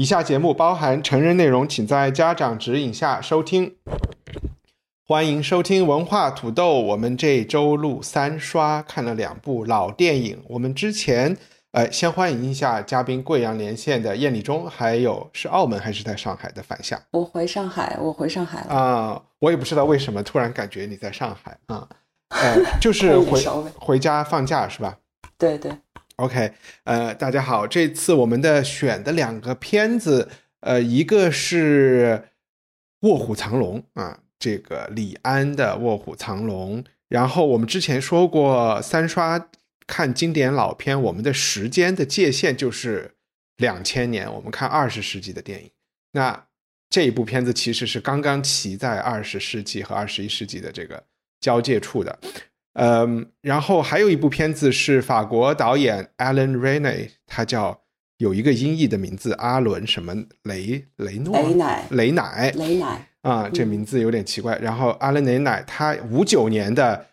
以下节目包含成人内容，请在家长指引下收听。欢迎收听文化土豆。我们这周录三刷，看了两部老电影。我们之前，呃，先欢迎一下嘉宾贵阳连线的燕立忠，还有是澳门还是在上海的反夏。我回上海，我回上海了啊！我也不知道为什么突然感觉你在上海啊，呃，就是回 回家放假是吧？对对。OK，呃，大家好，这次我们的选的两个片子，呃，一个是《卧虎藏龙》啊，这个李安的《卧虎藏龙》。然后我们之前说过，三刷看经典老片，我们的时间的界限就是两千年，我们看二十世纪的电影。那这一部片子其实是刚刚骑在二十世纪和二十一世纪的这个交界处的。嗯，然后还有一部片子是法国导演 Alan Rene，他叫有一个音译的名字阿伦什么雷雷诺雷奶雷奶雷奶啊，这名字有点奇怪。然后阿伦雷奶他五九年的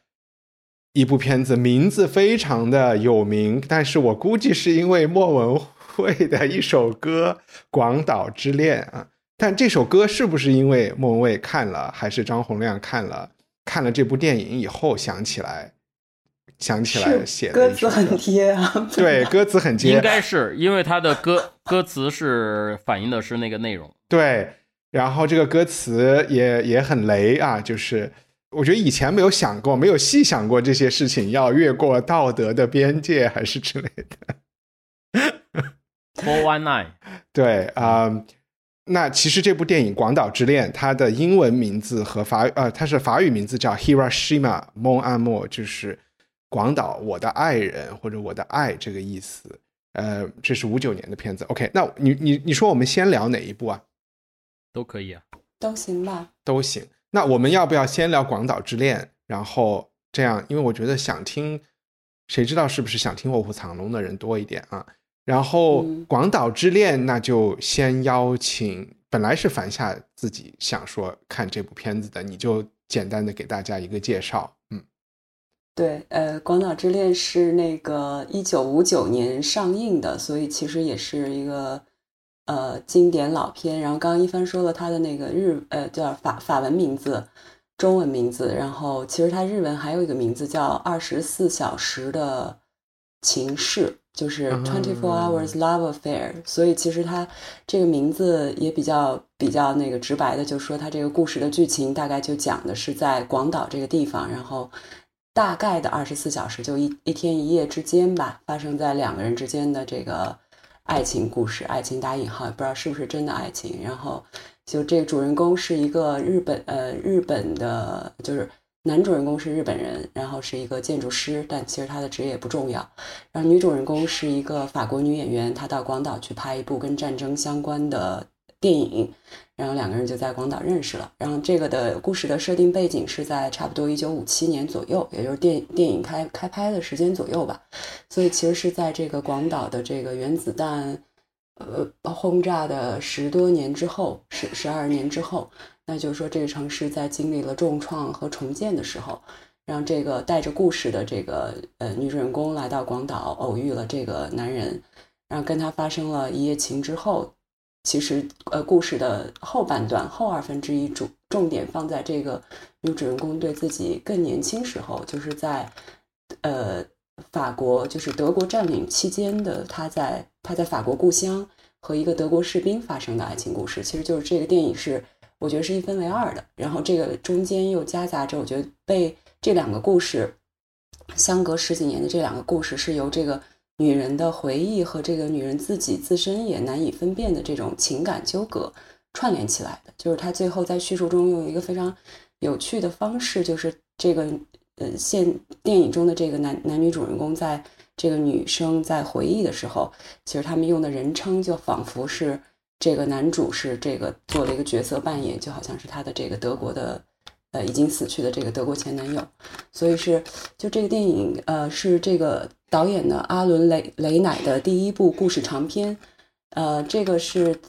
一部片子，名字非常的有名，但是我估计是因为莫文蔚的一首歌《广岛之恋》啊。但这首歌是不是因为莫文蔚看了，还是张洪亮看了？看了这部电影以后，想起来，想起来写的歌词很贴啊。对，歌词很贴，应该是因为他的歌歌词是反映的是那个内容。对，然后这个歌词也也很雷啊，就是我觉得以前没有想过，没有细想过这些事情要越过道德的边界，还是之类的。Four One Nine。对啊。那其实这部电影《广岛之恋》，它的英文名字和法呃，它是法语名字叫 Hiroshima Mon Amour，就是广岛我的爱人或者我的爱这个意思。呃，这是五九年的片子。OK，那你你你说我们先聊哪一部啊？都可以啊，都行吧，都行。那我们要不要先聊《广岛之恋》？然后这样，因为我觉得想听，谁知道是不是想听《卧虎藏龙》的人多一点啊？然后《广岛之恋》，那就先邀请。本来是樊夏自己想说看这部片子的，你就简单的给大家一个介绍。嗯，对，呃，《广岛之恋》是那个一九五九年上映的，所以其实也是一个呃经典老片。然后刚刚一帆说了他的那个日呃叫法法文名字、中文名字，然后其实他日文还有一个名字叫《二十四小时的情事》。就是 Twenty Four Hours Love Affair，所以其实它这个名字也比较比较那个直白的，就说它这个故事的剧情大概就讲的是在广岛这个地方，然后大概的二十四小时就一一天一夜之间吧，发生在两个人之间的这个爱情故事，爱情打引号也不知道是不是真的爱情，然后就这个主人公是一个日本呃日本的，就是。男主人公是日本人，然后是一个建筑师，但其实他的职业不重要。然后女主人公是一个法国女演员，她到广岛去拍一部跟战争相关的电影，然后两个人就在广岛认识了。然后这个的故事的设定背景是在差不多一九五七年左右，也就是电电影开开拍的时间左右吧。所以其实是在这个广岛的这个原子弹呃轰炸的十多年之后，十十二年之后。那就是说，这个城市在经历了重创和重建的时候，让这个带着故事的这个呃女主人公来到广岛，偶遇了这个男人，然后跟他发生了一夜情之后，其实呃故事的后半段后二分之一主重点放在这个女主人公对自己更年轻时候，就是在呃法国就是德国占领期间的她在她在法国故乡和一个德国士兵发生的爱情故事，其实就是这个电影是。我觉得是一分为二的，然后这个中间又夹杂着，我觉得被这两个故事相隔十几年的这两个故事，是由这个女人的回忆和这个女人自己自身也难以分辨的这种情感纠葛串联起来的。就是他最后在叙述中用一个非常有趣的方式，就是这个呃现电影中的这个男男女主人公在这个女生在回忆的时候，其实他们用的人称就仿佛是这个男主是这个做了一个角色扮演，就好像是他的这个德国的呃已经死去的这个德国前男友，所以是就这个电影呃是这个导演的阿伦雷雷乃的第一部故事长片，呃这个是。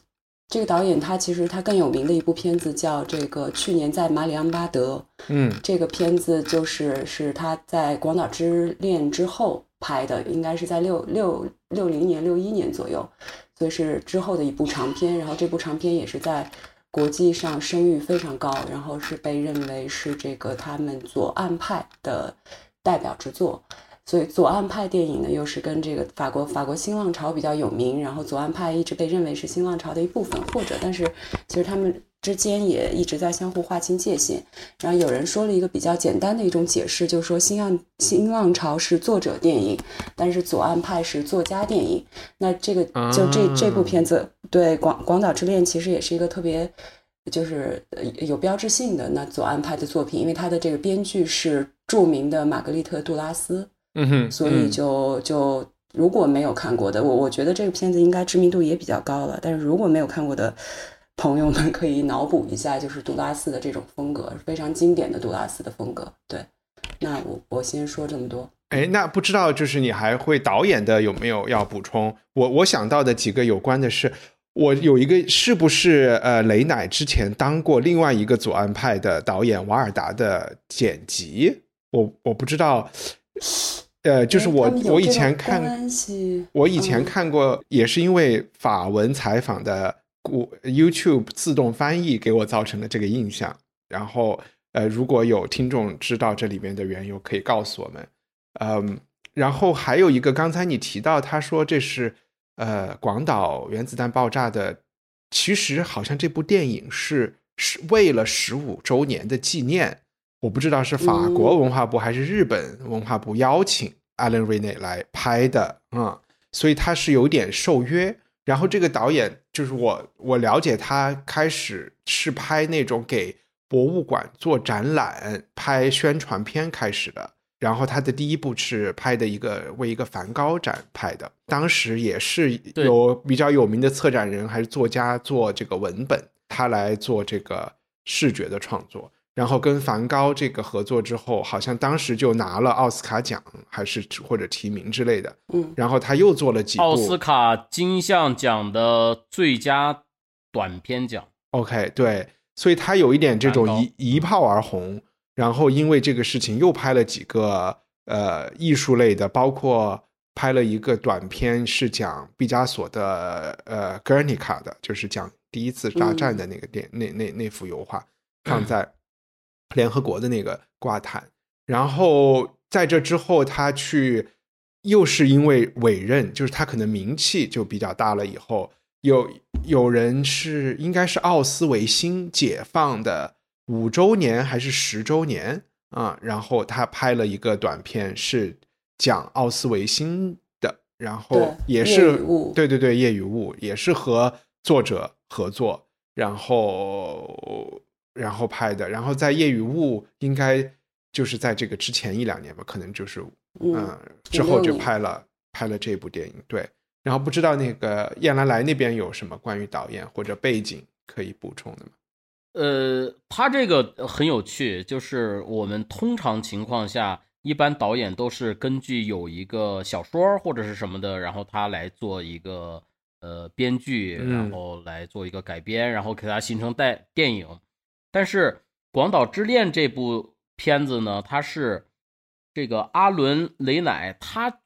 这个导演他其实他更有名的一部片子叫这个去年在马里昂巴德，嗯，这个片子就是是他在《广岛之恋》之后拍的，应该是在六六六零年六一年左右，所以是之后的一部长片。然后这部长片也是在国际上声誉非常高，然后是被认为是这个他们左岸派的代表之作。所以左岸派电影呢，又是跟这个法国法国新浪潮比较有名，然后左岸派一直被认为是新浪潮的一部分，或者但是其实他们之间也一直在相互划清界限。然后有人说了一个比较简单的一种解释，就是说新浪新浪潮是作者电影，但是左岸派是作家电影。那这个就这这部片子对广广岛之恋其实也是一个特别就是有标志性的那左岸派的作品，因为他的这个编剧是著名的玛格丽特杜拉斯。嗯哼，所以就就如果没有看过的，我我觉得这个片子应该知名度也比较高了。但是如果没有看过的朋友们，可以脑补一下，就是杜拉斯的这种风格，非常经典的杜拉斯的风格。对，那我我先说这么多。哎，那不知道就是你还会导演的有没有要补充？我我想到的几个有关的是，我有一个是不是呃雷乃之前当过另外一个左岸派的导演瓦尔达的剪辑？我我不知道。呃，就是我我以前看，我以前看过，也是因为法文采访的古 YouTube 自动翻译给我造成的这个印象。然后，呃，如果有听众知道这里面的缘由，可以告诉我们。嗯，然后还有一个，刚才你提到，他说这是呃广岛原子弹爆炸的，其实好像这部电影是是为了十五周年的纪念。我不知道是法国文化部还是日本文化部邀请 Alan r e n e 来拍的啊，所以他是有点受约。然后这个导演就是我，我了解他开始是拍那种给博物馆做展览、拍宣传片开始的。然后他的第一部是拍的一个为一个梵高展拍的，当时也是有比较有名的策展人还是作家做这个文本，他来做这个视觉的创作。然后跟梵高这个合作之后，好像当时就拿了奥斯卡奖，还是或者提名之类的。嗯，然后他又做了几部奥斯卡金像奖的最佳短片奖。OK，对，所以他有一点这种一一炮而红。然后因为这个事情又拍了几个呃艺术类的，包括拍了一个短片是讲毕加索的呃《格尔尼卡》的，就是讲第一次大战的那个电那那那幅油画放 在。联合国的那个挂毯，然后在这之后，他去又是因为委任，就是他可能名气就比较大了。以后有有人是应该是奥斯维辛解放的五周年还是十周年啊？然后他拍了一个短片，是讲奥斯维辛的，然后也是对对对夜雨雾也是和作者合作，然后。然后拍的，然后在《夜与雾》应该就是在这个之前一两年吧，可能就是嗯之后就拍了拍了这部电影。对，然后不知道那个燕来来那边有什么关于导演或者背景可以补充的吗？呃，他这个很有趣，就是我们通常情况下，一般导演都是根据有一个小说或者是什么的，然后他来做一个呃编剧，然后来做一个改编，然后给他形成带电影。但是《广岛之恋》这部片子呢，它是这个阿伦雷乃他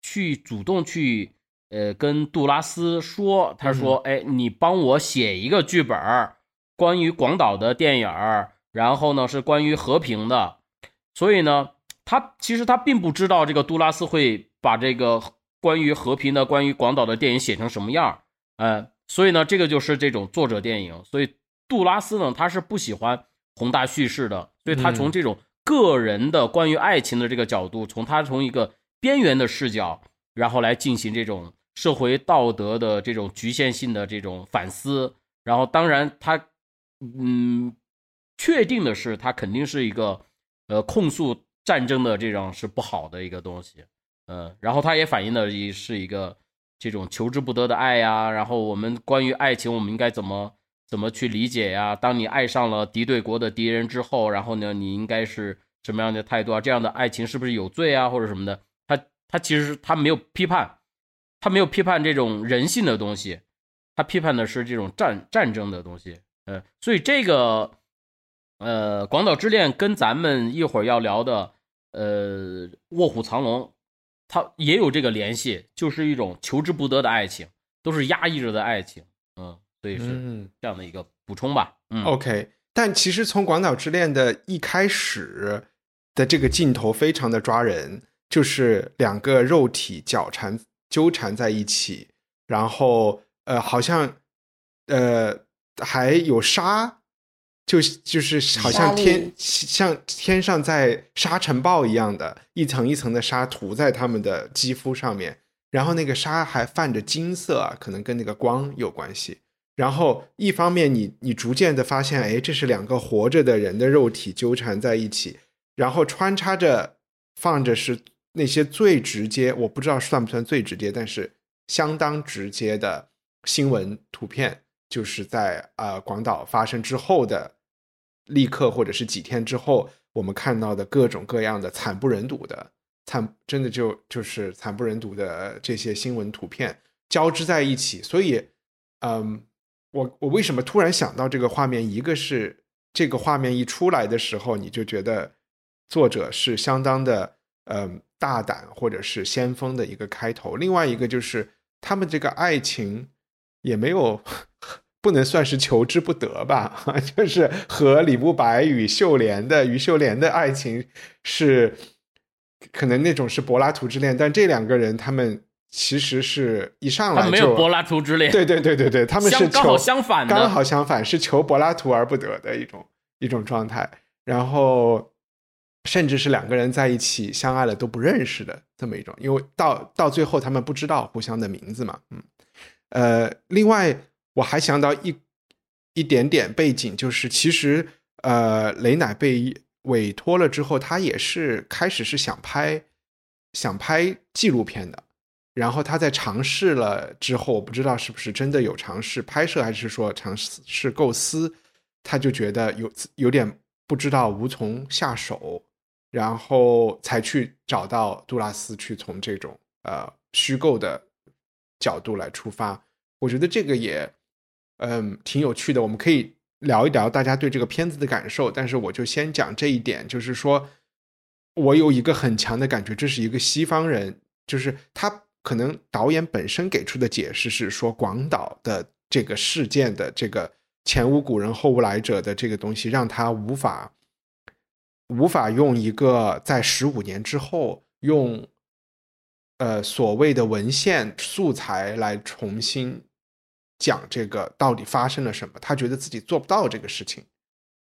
去主动去呃跟杜拉斯说，他说：“哎，你帮我写一个剧本关于广岛的电影然后呢是关于和平的。”所以呢，他其实他并不知道这个杜拉斯会把这个关于和平的、关于广岛的电影写成什么样呃，所以呢，这个就是这种作者电影，所以。杜拉斯呢，他是不喜欢宏大叙事的，所以他从这种个人的关于爱情的这个角度，从他从一个边缘的视角，然后来进行这种社会道德的这种局限性的这种反思。然后，当然他，嗯，确定的是，他肯定是一个呃控诉战争的这种是不好的一个东西。嗯，然后他也反映的一是一个这种求之不得的爱呀，然后我们关于爱情，我们应该怎么怎么去理解呀？当你爱上了敌对国的敌人之后，然后呢，你应该是什么样的态度啊？这样的爱情是不是有罪啊，或者什么的？他他其实他没有批判，他没有批判这种人性的东西，他批判的是这种战战争的东西。呃，所以这个呃，《广岛之恋》跟咱们一会儿要聊的呃《卧虎藏龙》，它也有这个联系，就是一种求之不得的爱情，都是压抑着的爱情。嗯，所以是这样的一个补充吧。嗯，OK。但其实从《广岛之恋》的一开始的这个镜头非常的抓人，就是两个肉体绞缠纠缠在一起，然后呃，好像呃。还有沙，就就是好像天像天上在沙尘暴一样的，一层一层的沙涂在他们的肌肤上面，然后那个沙还泛着金色，可能跟那个光有关系。然后一方面，你你逐渐的发现，哎，这是两个活着的人的肉体纠缠在一起，然后穿插着放着是那些最直接，我不知道算不算最直接，但是相当直接的新闻图片。就是在呃广岛发生之后的立刻或者是几天之后，我们看到的各种各样的惨不忍睹的惨，真的就就是惨不忍睹的这些新闻图片交织在一起。所以，嗯，我我为什么突然想到这个画面？一个是这个画面一出来的时候，你就觉得作者是相当的嗯大胆或者是先锋的一个开头。另外一个就是他们这个爱情。也没有，不能算是求之不得吧？就是和李慕白与秀莲的于秀莲的爱情是，可能那种是柏拉图之恋，但这两个人他们其实是一上来就没有柏拉图之恋。对对对对对，他们是刚好相反，刚好相反是求柏拉图而不得的一种一种状态。然后甚至是两个人在一起相爱了都不认识的这么一种，因为到到最后他们不知道互相的名字嘛，嗯。呃，另外我还想到一一点点背景，就是其实呃，雷乃被委托了之后，他也是开始是想拍想拍纪录片的，然后他在尝试了之后，我不知道是不是真的有尝试拍摄，还是说尝试构思，他就觉得有有点不知道无从下手，然后才去找到杜拉斯，去从这种呃虚构的。角度来出发，我觉得这个也，嗯，挺有趣的。我们可以聊一聊大家对这个片子的感受。但是我就先讲这一点，就是说，我有一个很强的感觉，这是一个西方人，就是他可能导演本身给出的解释是说，广岛的这个事件的这个前无古人后无来者的这个东西，让他无法无法用一个在十五年之后用。呃，所谓的文献素材来重新讲这个到底发生了什么，他觉得自己做不到这个事情，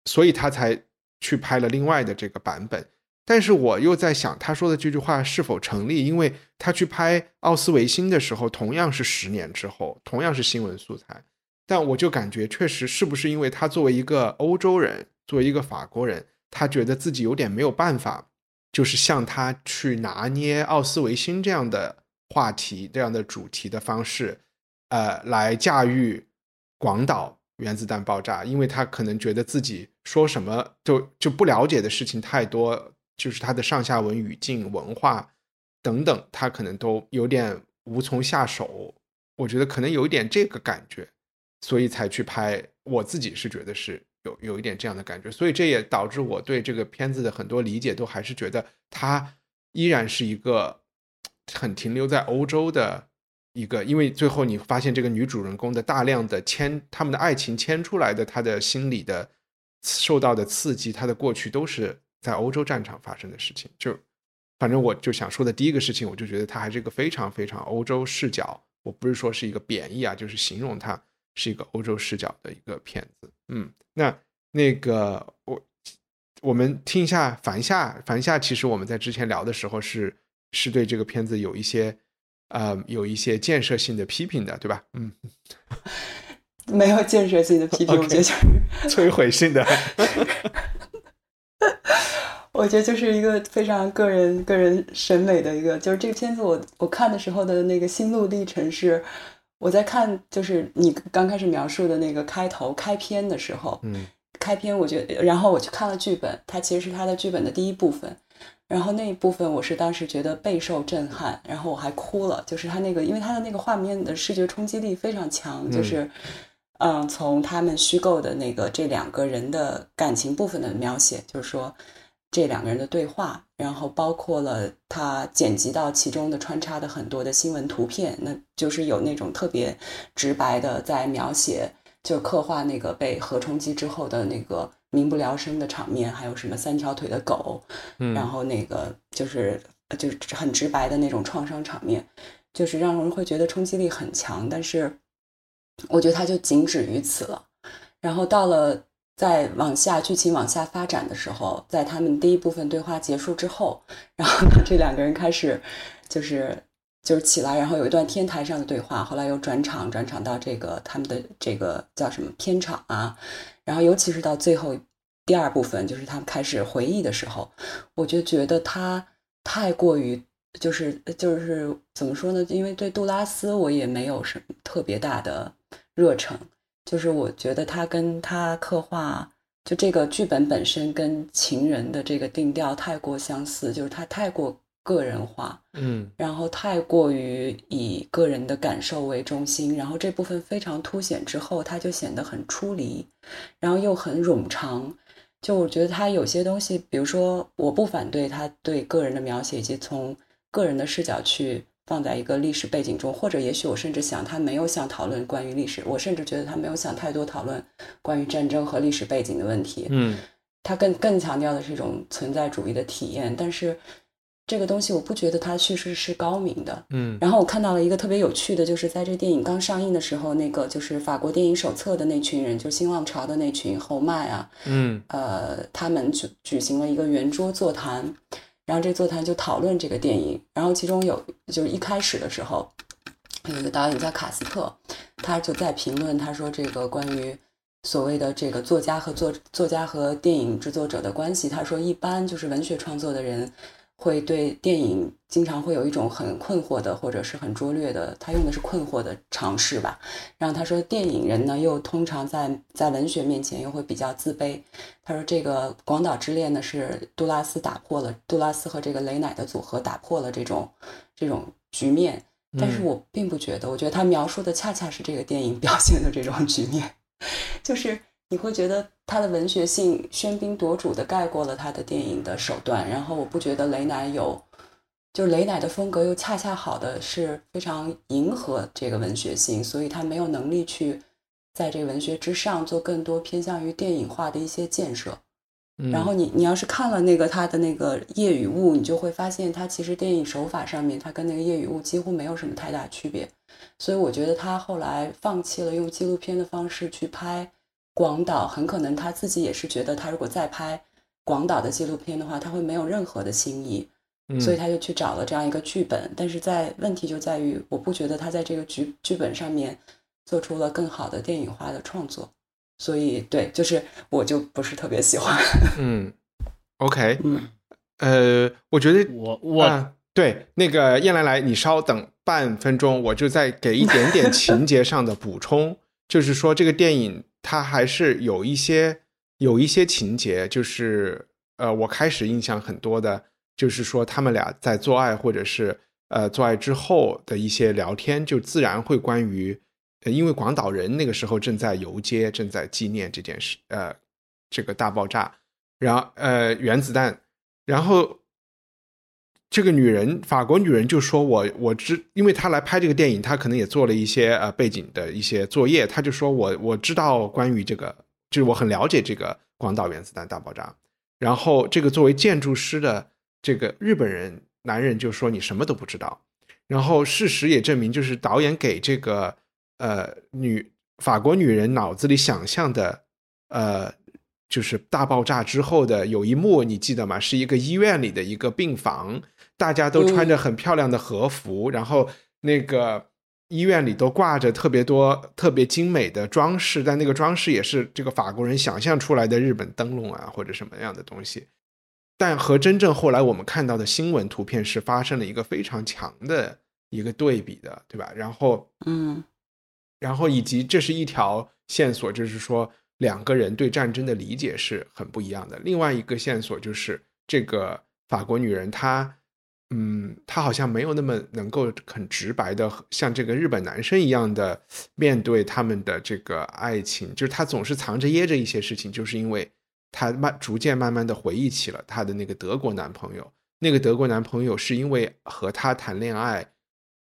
所以他才去拍了另外的这个版本。但是我又在想，他说的这句话是否成立？因为他去拍奥斯维辛的时候，同样是十年之后，同样是新闻素材，但我就感觉确实是不是因为他作为一个欧洲人，作为一个法国人，他觉得自己有点没有办法。就是像他去拿捏奥斯维辛这样的话题、这样的主题的方式，呃，来驾驭广岛原子弹爆炸，因为他可能觉得自己说什么就就不了解的事情太多，就是他的上下文语境、文化等等，他可能都有点无从下手。我觉得可能有一点这个感觉，所以才去拍。我自己是觉得是。有有一点这样的感觉，所以这也导致我对这个片子的很多理解都还是觉得它依然是一个很停留在欧洲的一个，因为最后你发现这个女主人公的大量的牵他们的爱情牵出来的，她的心理的受到的刺激，她的过去都是在欧洲战场发生的事情。就反正我就想说的第一个事情，我就觉得它还是一个非常非常欧洲视角。我不是说是一个贬义啊，就是形容它是一个欧洲视角的一个片子。嗯。那那个我我们听一下樊夏，樊夏其实我们在之前聊的时候是是对这个片子有一些呃有一些建设性的批评的，对吧？嗯，没有建设性的批评，我觉得 摧毁性的。我觉得就是一个非常个人个人审美的一个，就是这个片子我我看的时候的那个心路历程是，我在看就是你刚开始描述的那个开头开篇的时候，嗯开篇我觉得，然后我去看了剧本，它其实是它的剧本的第一部分，然后那一部分我是当时觉得备受震撼，然后我还哭了，就是它那个因为它的那个画面的视觉冲击力非常强，就是。嗯，从他们虚构的那个这两个人的感情部分的描写，就是说这两个人的对话，然后包括了他剪辑到其中的穿插的很多的新闻图片，那就是有那种特别直白的在描写，就刻画那个被核冲击之后的那个民不聊生的场面，还有什么三条腿的狗，嗯，然后那个就是就是很直白的那种创伤场面，就是让人会觉得冲击力很强，但是。我觉得它就仅止于此了，然后到了在往下剧情往下发展的时候，在他们第一部分对话结束之后，然后呢，这两个人开始就是就是起来，然后有一段天台上的对话，后来又转场转场到这个他们的这个叫什么片场啊，然后尤其是到最后第二部分，就是他们开始回忆的时候，我就觉得他太过于就是就是怎么说呢？因为对杜拉斯我也没有什么特别大的。热忱，就是我觉得他跟他刻画就这个剧本本身跟情人的这个定调太过相似，就是他太过个人化，嗯，然后太过于以个人的感受为中心，然后这部分非常凸显之后，他就显得很出离，然后又很冗长。就我觉得他有些东西，比如说，我不反对他对个人的描写，以及从个人的视角去。放在一个历史背景中，或者也许我甚至想，他没有想讨论关于历史，我甚至觉得他没有想太多讨论关于战争和历史背景的问题。嗯，他更更强调的是一种存在主义的体验，但是这个东西我不觉得它叙事是高明的。嗯，然后我看到了一个特别有趣的，就是在这电影刚上映的时候，那个就是法国电影手册的那群人，就新浪潮的那群侯麦啊，嗯，呃，他们举举行了一个圆桌座谈。然后这座谈就讨论这个电影，然后其中有就是一开始的时候，有一个导演叫卡斯特，他就在评论，他说这个关于所谓的这个作家和作作家和电影制作者的关系，他说一般就是文学创作的人。会对电影经常会有一种很困惑的，或者是很拙劣的，他用的是困惑的尝试吧。然后他说，电影人呢又通常在在文学面前又会比较自卑。他说，这个《广岛之恋》呢是杜拉斯打破了杜拉斯和这个雷乃的组合打破了这种这种局面。但是我并不觉得，我觉得他描述的恰恰是这个电影表现的这种局面，就是。你会觉得他的文学性喧宾夺主的盖过了他的电影的手段，然后我不觉得雷乃有，就是雷乃的风格又恰恰好的是非常迎合这个文学性，所以他没有能力去在这个文学之上做更多偏向于电影化的一些建设。然后你你要是看了那个他的那个夜与雾，你就会发现他其实电影手法上面他跟那个夜与雾几乎没有什么太大区别，所以我觉得他后来放弃了用纪录片的方式去拍。广岛很可能他自己也是觉得，他如果再拍广岛的纪录片的话，他会没有任何的新意，所以他就去找了这样一个剧本。但是在问题就在于，我不觉得他在这个剧剧本上面做出了更好的电影化的创作，所以对，就是我就不是特别喜欢。嗯，OK，嗯，呃，我觉得我我对那个燕来来，你稍等半分钟，我就再给一点点情节上的补充，就是说这个电影。它还是有一些有一些情节，就是呃，我开始印象很多的，就是说他们俩在做爱，或者是呃做爱之后的一些聊天，就自然会关于，因为广岛人那个时候正在游街，正在纪念这件事，呃，这个大爆炸，然后呃原子弹，然后。这个女人，法国女人就说：“我我知，因为她来拍这个电影，她可能也做了一些呃背景的一些作业。她就说我我知道关于这个，就是我很了解这个广岛原子弹大爆炸。然后这个作为建筑师的这个日本人男人就说你什么都不知道。然后事实也证明，就是导演给这个呃女法国女人脑子里想象的呃。”就是大爆炸之后的有一幕，你记得吗？是一个医院里的一个病房，大家都穿着很漂亮的和服，然后那个医院里都挂着特别多、特别精美的装饰，但那个装饰也是这个法国人想象出来的日本灯笼啊，或者什么样的东西。但和真正后来我们看到的新闻图片是发生了一个非常强的一个对比的，对吧？然后，嗯，然后以及这是一条线索，就是说两个人对战争的理解是很不一样的。另外一个线索就是这个法国女人她。嗯，他好像没有那么能够很直白的像这个日本男生一样的面对他们的这个爱情，就是他总是藏着掖着一些事情，就是因为他慢逐渐慢慢的回忆起了他的那个德国男朋友，那个德国男朋友是因为和他谈恋爱，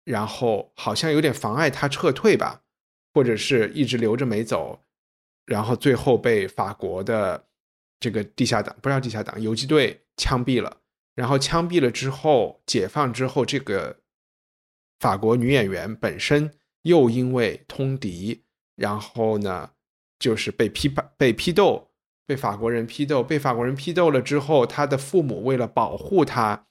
然后好像有点妨碍他撤退吧，或者是一直留着没走，然后最后被法国的这个地下党不知道地下党游击队枪毙了。然后枪毙了之后，解放之后，这个法国女演员本身又因为通敌，然后呢，就是被批判、被批斗，被法国人批斗，被法国人批斗了之后，她的父母为了保护她，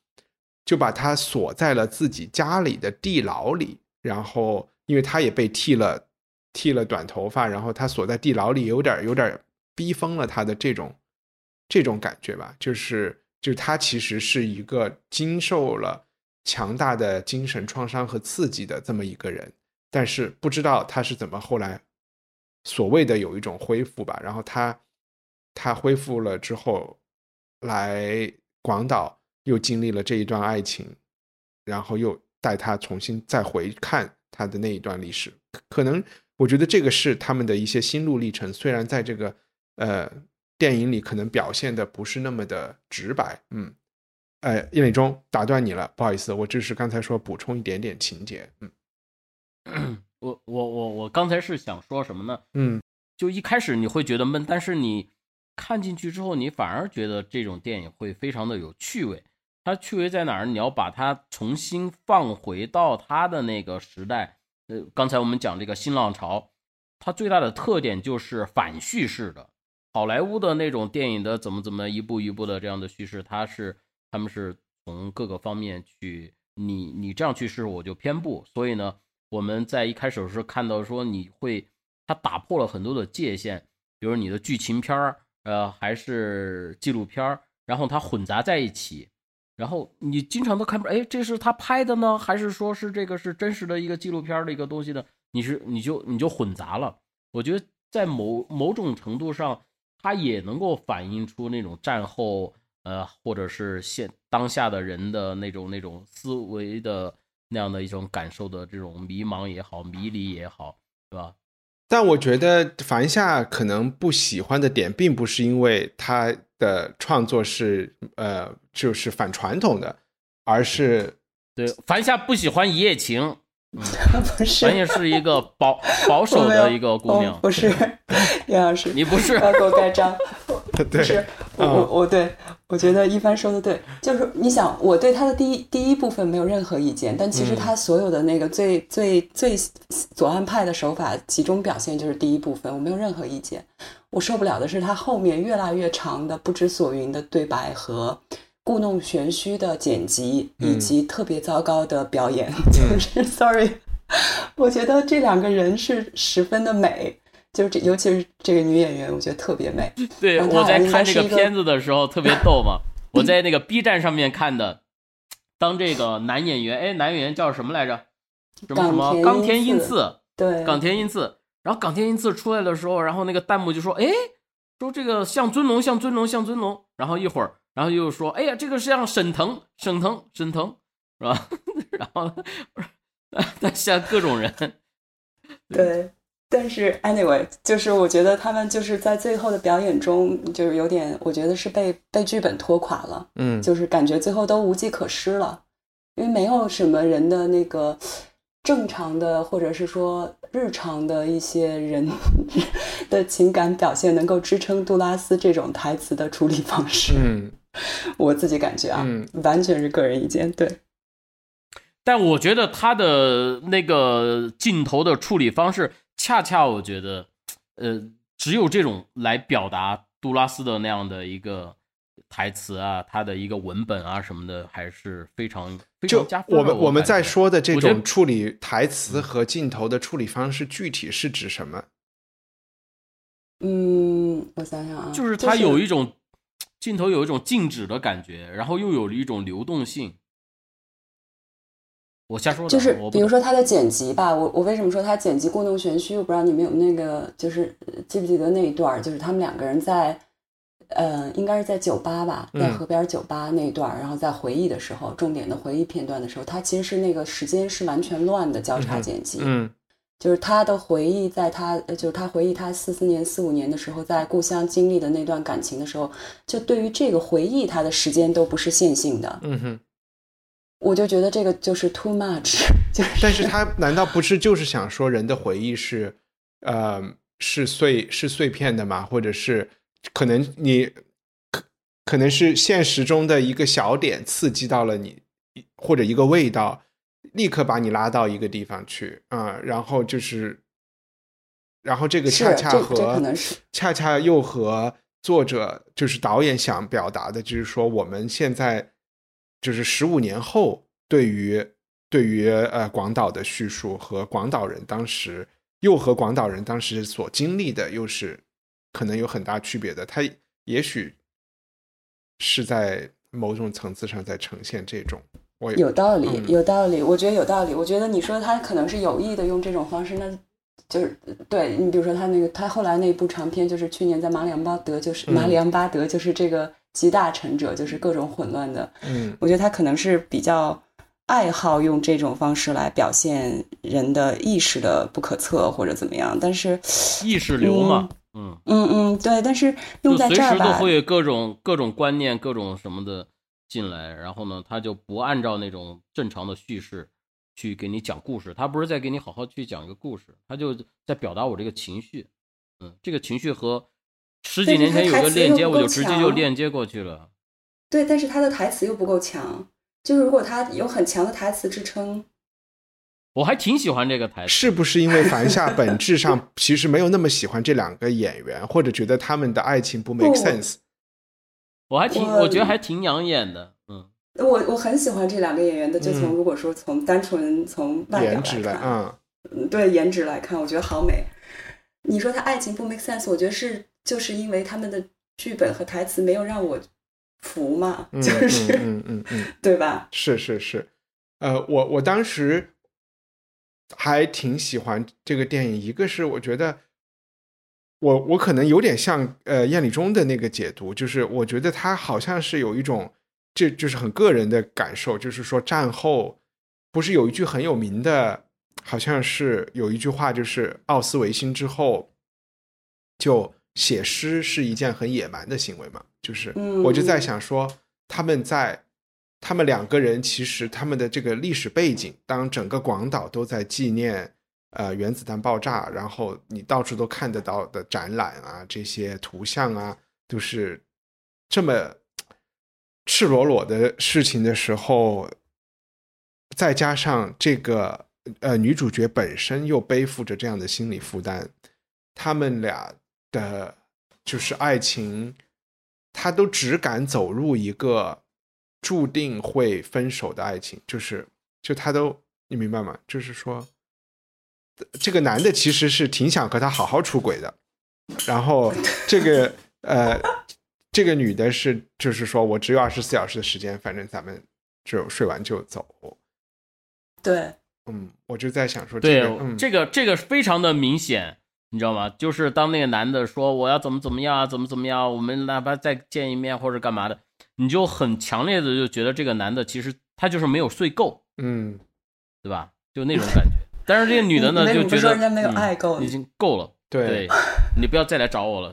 就把她锁在了自己家里的地牢里。然后，因为她也被剃了剃了短头发，然后她锁在地牢里，有点有点逼疯了她的这种这种感觉吧，就是。就是他其实是一个经受了强大的精神创伤和刺激的这么一个人，但是不知道他是怎么后来所谓的有一种恢复吧。然后他他恢复了之后，来广岛又经历了这一段爱情，然后又带他重新再回看他的那一段历史。可能我觉得这个是他们的一些心路历程。虽然在这个呃。电影里可能表现的不是那么的直白，嗯，哎，叶磊中打断你了，不好意思，我只是刚才说补充一点点情节，嗯，我我我我刚才是想说什么呢？嗯，就一开始你会觉得闷，但是你看进去之后，你反而觉得这种电影会非常的有趣味。它趣味在哪儿？你要把它重新放回到它的那个时代，呃，刚才我们讲这个新浪潮，它最大的特点就是反叙事的。好莱坞的那种电影的怎么怎么一步一步的这样的叙事，它是他们是从各个方面去，你你这样去试我就偏不，所以呢，我们在一开始是看到说你会，它打破了很多的界限，比如你的剧情片儿，呃，还是纪录片儿，然后它混杂在一起，然后你经常都看不，哎，这是他拍的呢，还是说是这个是真实的一个纪录片的一个东西呢？你是你就你就混杂了，我觉得在某某种程度上。它也能够反映出那种战后，呃，或者是现当下的人的那种那种思维的那样的一种感受的这种迷茫也好，迷离也好，对吧？但我觉得樊夏可能不喜欢的点，并不是因为他的创作是呃就是反传统的，而是对樊夏不喜欢一夜情。不是，关键是一个保 保守的一个姑娘，不是杨 老师，你不是要给我盖章？不是我我我对我觉得一帆说的对，就是你想，我对他的第一第一部分没有任何意见，但其实他所有的那个最最最左岸派的手法集中表现就是第一部分，我没有任何意见。我受不了的是他后面越来越长的不知所云的对白和。故弄玄虚的剪辑以及特别糟糕的表演，就是 sorry，我觉得这两个人是十分的美，就是这尤其是这个女演员，我觉得特别美。对，我在看这个片子的时候特别逗嘛，我在那个 B 站上面看的，当这个男演员，哎，男演员叫什么来着？什么什么？冈田英次。对，冈田英次。然后冈田英次出来的时候，然后那个弹幕就说，哎，说这个像尊龙，像尊龙，像尊龙。然后一会儿。然后又说：“哎呀，这个是像沈腾，沈腾，沈腾，是吧？” 然后 他像各种人。对，但是 anyway，就是我觉得他们就是在最后的表演中，就是有点，我觉得是被被剧本拖垮了。嗯，就是感觉最后都无计可施了，因为没有什么人的那个正常的，或者是说日常的一些人 的情感表现，能够支撑杜拉斯这种台词的处理方式。嗯。我自己感觉啊，嗯完全是个人意见。对，但我觉得他的那个镜头的处理方式，恰恰我觉得，呃，只有这种来表达杜拉斯的那样的一个台词啊，他的一个文本啊什么的，还是非常非常加分。我们我们在说的这种处理台词和镜头的处理方式，具体是指什么？嗯，我想想啊，就是他有一种。镜头有一种静止的感觉，然后又有一种流动性。我瞎说的，就是比如说他的剪辑吧，我我为什么说他剪辑故弄玄虚？我不知道你们有那个，就是记不记得那一段，就是他们两个人在，呃，应该是在酒吧吧，在嗯河边酒吧那一段儿，然后在回忆的时候，重点的回忆片段的时候，他其实是那个时间是完全乱的交叉剪辑，嗯就是他的回忆，在他呃就是他回忆他四四年、四五年的时候，在故乡经历的那段感情的时候，就对于这个回忆，他的时间都不是线性的，嗯哼。我就觉得这个就是 too much，就是但是他难道不是就是想说人的回忆是，呃，是碎是碎片的吗？或者是可能你可可能是现实中的一个小点刺激到了你，或者一个味道，立刻把你拉到一个地方去啊、然后就是，然后这个恰恰和恰恰又和作者就是导演想表达的，就是说我们现在就是十五年后对于对于呃广岛的叙述和广岛人当时又和广岛人当时所经历的又是可能有很大区别的。他也许是在某种层次上在呈现这种，我有道理，嗯有道理，我觉得有道理。我觉得你说他可能是有意的用这种方式，那就是对你比如说他那个他后来那部长片，就是去年在马里昂巴德，就是、嗯马里昂巴德，就是这个集大成者，就是各种混乱的。嗯我觉得他可能是比较爱好用这种方式来表现人的意识的不可测或者怎么样，但是意识流嘛，嗯，嗯嗯嗯对，但是就用在随时都这儿吧，会有各种各种观念、各种什么的进来，然后呢，他就不按照那种正常的叙事去给你讲故事，他不是在给你好好去讲一个故事，他就在表达我这个情绪，嗯，这个情绪和十几年前有个链接，我就直接就强链接过去了。对，但是他的台词又不够强。就是如果他有很强的台词支撑，我还挺喜欢这个台词，是不是因为樊夏本质上 其实没有那么喜欢这两个演员，或者觉得他们的爱情不 make sense？我还挺，我我觉得还挺养眼的，嗯，我我很喜欢这两个演员的，就从嗯如果说从单纯从外表颜值来来看，啊，嗯，对颜值来看，我觉得好美。你说他爱情不 make sense，我觉得是就是因为他们的剧本和台词没有让我服嘛，嗯就是、嗯嗯嗯嗯，对吧？是是是，呃，我我当时还挺喜欢这个电影，一个是我觉得我我可能有点像呃燕礼中的那个解读，就是我觉得他好像是有一种这就是很个人的感受，就是说战后不是有一句很有名的，好像是有一句话，就是奥斯维辛之后就写诗是一件很野蛮的行为嘛，就是嗯我就在想说他们在。他们两个人其实他们的这个历史背景，当整个广岛都在纪念呃原子弹爆炸，然后你到处都看得到的展览啊，这些图像啊，都是这么赤裸裸的事情的时候，再加上这个呃女主角本身又背负着这样的心理负担，他们俩的就是爱情，他都只敢走入一个注定会分手的爱情，就是就他都你明白吗？就是说，这个男的其实是挺想和他好好出轨的，然后这个呃，这个女的是就是说我只有二十四小时的时间，反正咱们就睡完就走。对，嗯，我就在想说这对个，，嗯，这个这个非常的明显，你知道吗？就是当那个男的说我要怎么怎么样啊，怎么怎么样，我们哪怕再见一面或者干嘛的，你就很强烈的就觉得这个男的其实他就是没有睡够，嗯对吧？就那种感觉。但是这个女的呢，就觉得人家没有嗯爱够已经够了，对对，你不要再来找我了。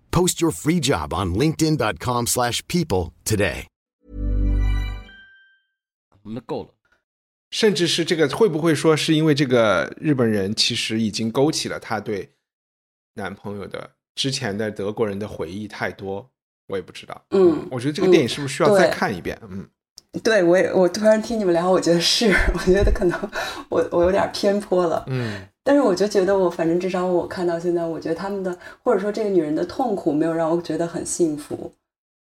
Post your free job on linkedin.com/people slash people today. 那够了。甚至是这个会不会说是因为这个日本人其实已经勾起了他对男朋友的之前的德国人的回忆太多，我也不知道。嗯我觉得这个电影是不是需要再看一遍？嗯，对我也我突然听你们聊，我觉得是，我觉得可能我我有点偏颇了。嗯但是我就觉得我反正至少我看到现在，我觉得他们的或者说这个女人的痛苦没有让我觉得很幸福，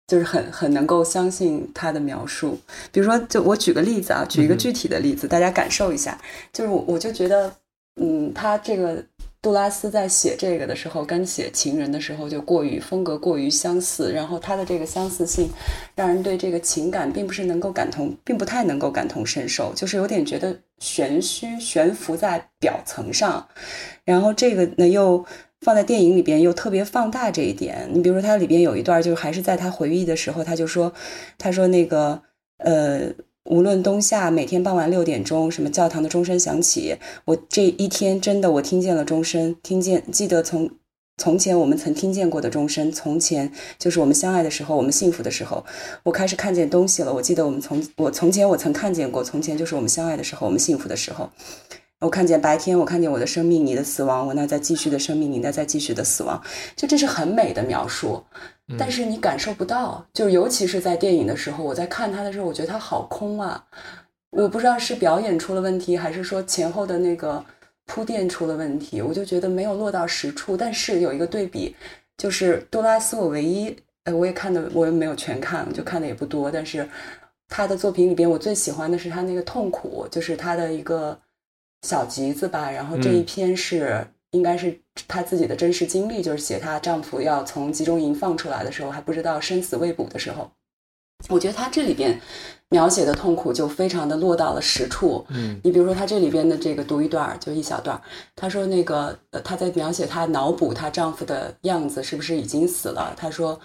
就是很很能够相信她的描述。比如说，就我举个例子啊，举一个具体的例子，大家感受一下。就是我我就觉得，嗯，他这个杜拉斯在写这个的时候，跟写情人的时候就过于风格过于相似，然后他的这个相似性，让人对这个情感并不是能够感同，并不太能够感同身受，就是有点觉得玄虚悬浮在表层上，然后这个呢又。放在电影里边又特别放大这一点，你比如说它里边有一段，就是还是在他回忆的时候，他就说，他说那个呃，无论冬夏，每天傍晚六点钟，什么教堂的钟声响起，我这一天真的我听见了钟声，听见记得从从前我们曾听见过的钟声，从前就是我们相爱的时候，我们幸福的时候，我开始看见东西了。我记得我们从我从前我曾看见过，从前就是我们相爱的时候，我们幸福的时候。我看见白天，我看见我的生命，你的死亡，我那在继续的生命，你那在继续的死亡，就这是很美的描述，但是你感受不到，就尤其是在电影的时候，我在看它的时候，我觉得它好空啊，我不知道是表演出了问题，还是说前后的那个铺垫出了问题，我就觉得没有落到实处。但是有一个对比，就是杜拉斯，我唯一，呃，我也看的，我也没有全看，就看的也不多，但是他的作品里边，我最喜欢的是他那个痛苦，就是他的一个小集子吧。然后这一篇是、应该是她自己的真实经历，就是写她丈夫要从集中营放出来的时候，还不知道生死未卜的时候。我觉得他这里边描写的痛苦就非常的落到了实处。嗯你比如说他这里边的这个读一段儿，就一小段儿，他说那个呃他在描写她脑补她丈夫的样子是不是已经死了。他说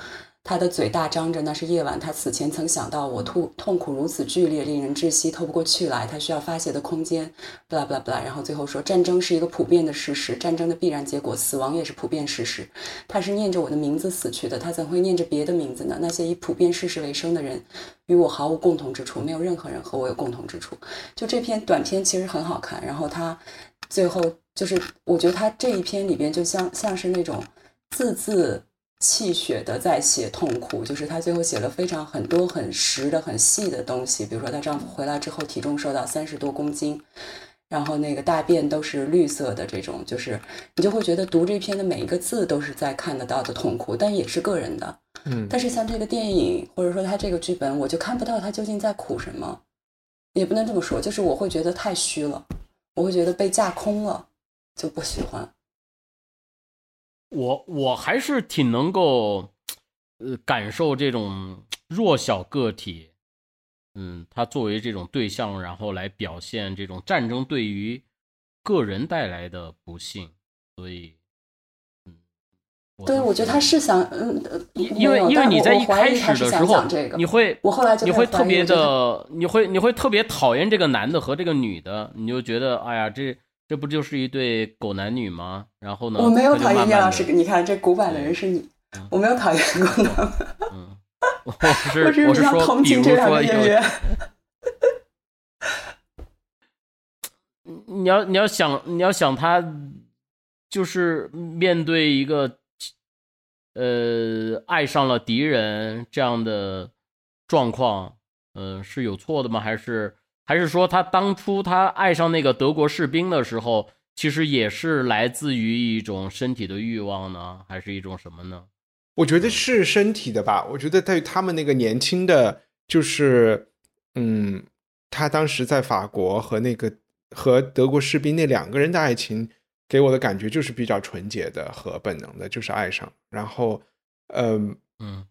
她的嘴大张着，那是夜晚。他死前曾想到我痛痛苦如此剧烈，令人窒息，透不过气来。他需要发泄的空间。不啦不啦不啦，然后最后说战争是一个普遍的事实，战争的必然结果，死亡也是普遍事实。他是念着我的名字死去的，他怎会念着别的名字呢？那些以普遍事实为生的人，与我毫无共同之处，没有任何人和我有共同之处。就这篇短篇其实很好看，然后他最后就是，我觉得他这一篇里边就像像是那种字字泣血的在写痛苦，就是她最后写了非常很多很实的、很细的东西，比如说她丈夫回来之后体重瘦到三十多公斤，然后那个大便都是绿色的，这种就是你就会觉得读这篇的每一个字都是在看得到的痛苦，但也是个人的。嗯但是像这个电影或者说他这个剧本，我就看不到他究竟在苦什么，也不能这么说，就是我会觉得太虚了，我会觉得被架空了，就不喜欢。我我还是挺能够，呃，感受这种弱小个体，嗯，他作为这种对象，然后来表现这种战争对于个人带来的不幸，所以，嗯，对，我觉得他是想，嗯，呃因因为因为你在一开始的时候这个，你会我后来就你会特别的，你会你会特别讨厌这个男的和这个女的，你就觉得哎呀，这这不就是一对狗男女吗？然后呢，我没有讨厌叶老师，你看这古板的人是你，我没有讨厌过他，嗯，我是 我是说，同情这两个演员。你要你要想你要想他，就是面对一个呃爱上了敌人这样的状况，呃是有错的吗？还是还是说他当初他爱上那个德国士兵的时候，其实也是来自于一种身体的欲望呢？还是一种什么呢？我觉得是身体的吧。我觉得对他们那个年轻的，就是嗯，他当时在法国和那个和德国士兵那两个人的爱情，给我的感觉就是比较纯洁的和本能的，就是爱上。然后，嗯嗯，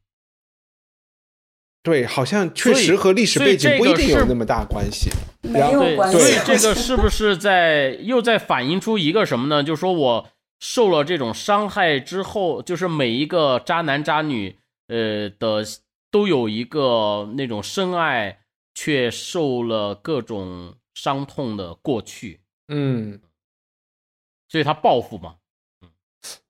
对，好像确实和历史背景不一定有那么大关系。没有关系所以。这个是不是在又在反映出一个什么呢？就是说我受了这种伤害之后，就是每一个渣男渣女，呃的都有一个那种深爱却受了各种伤痛的过去，嗯，所以他报复嘛。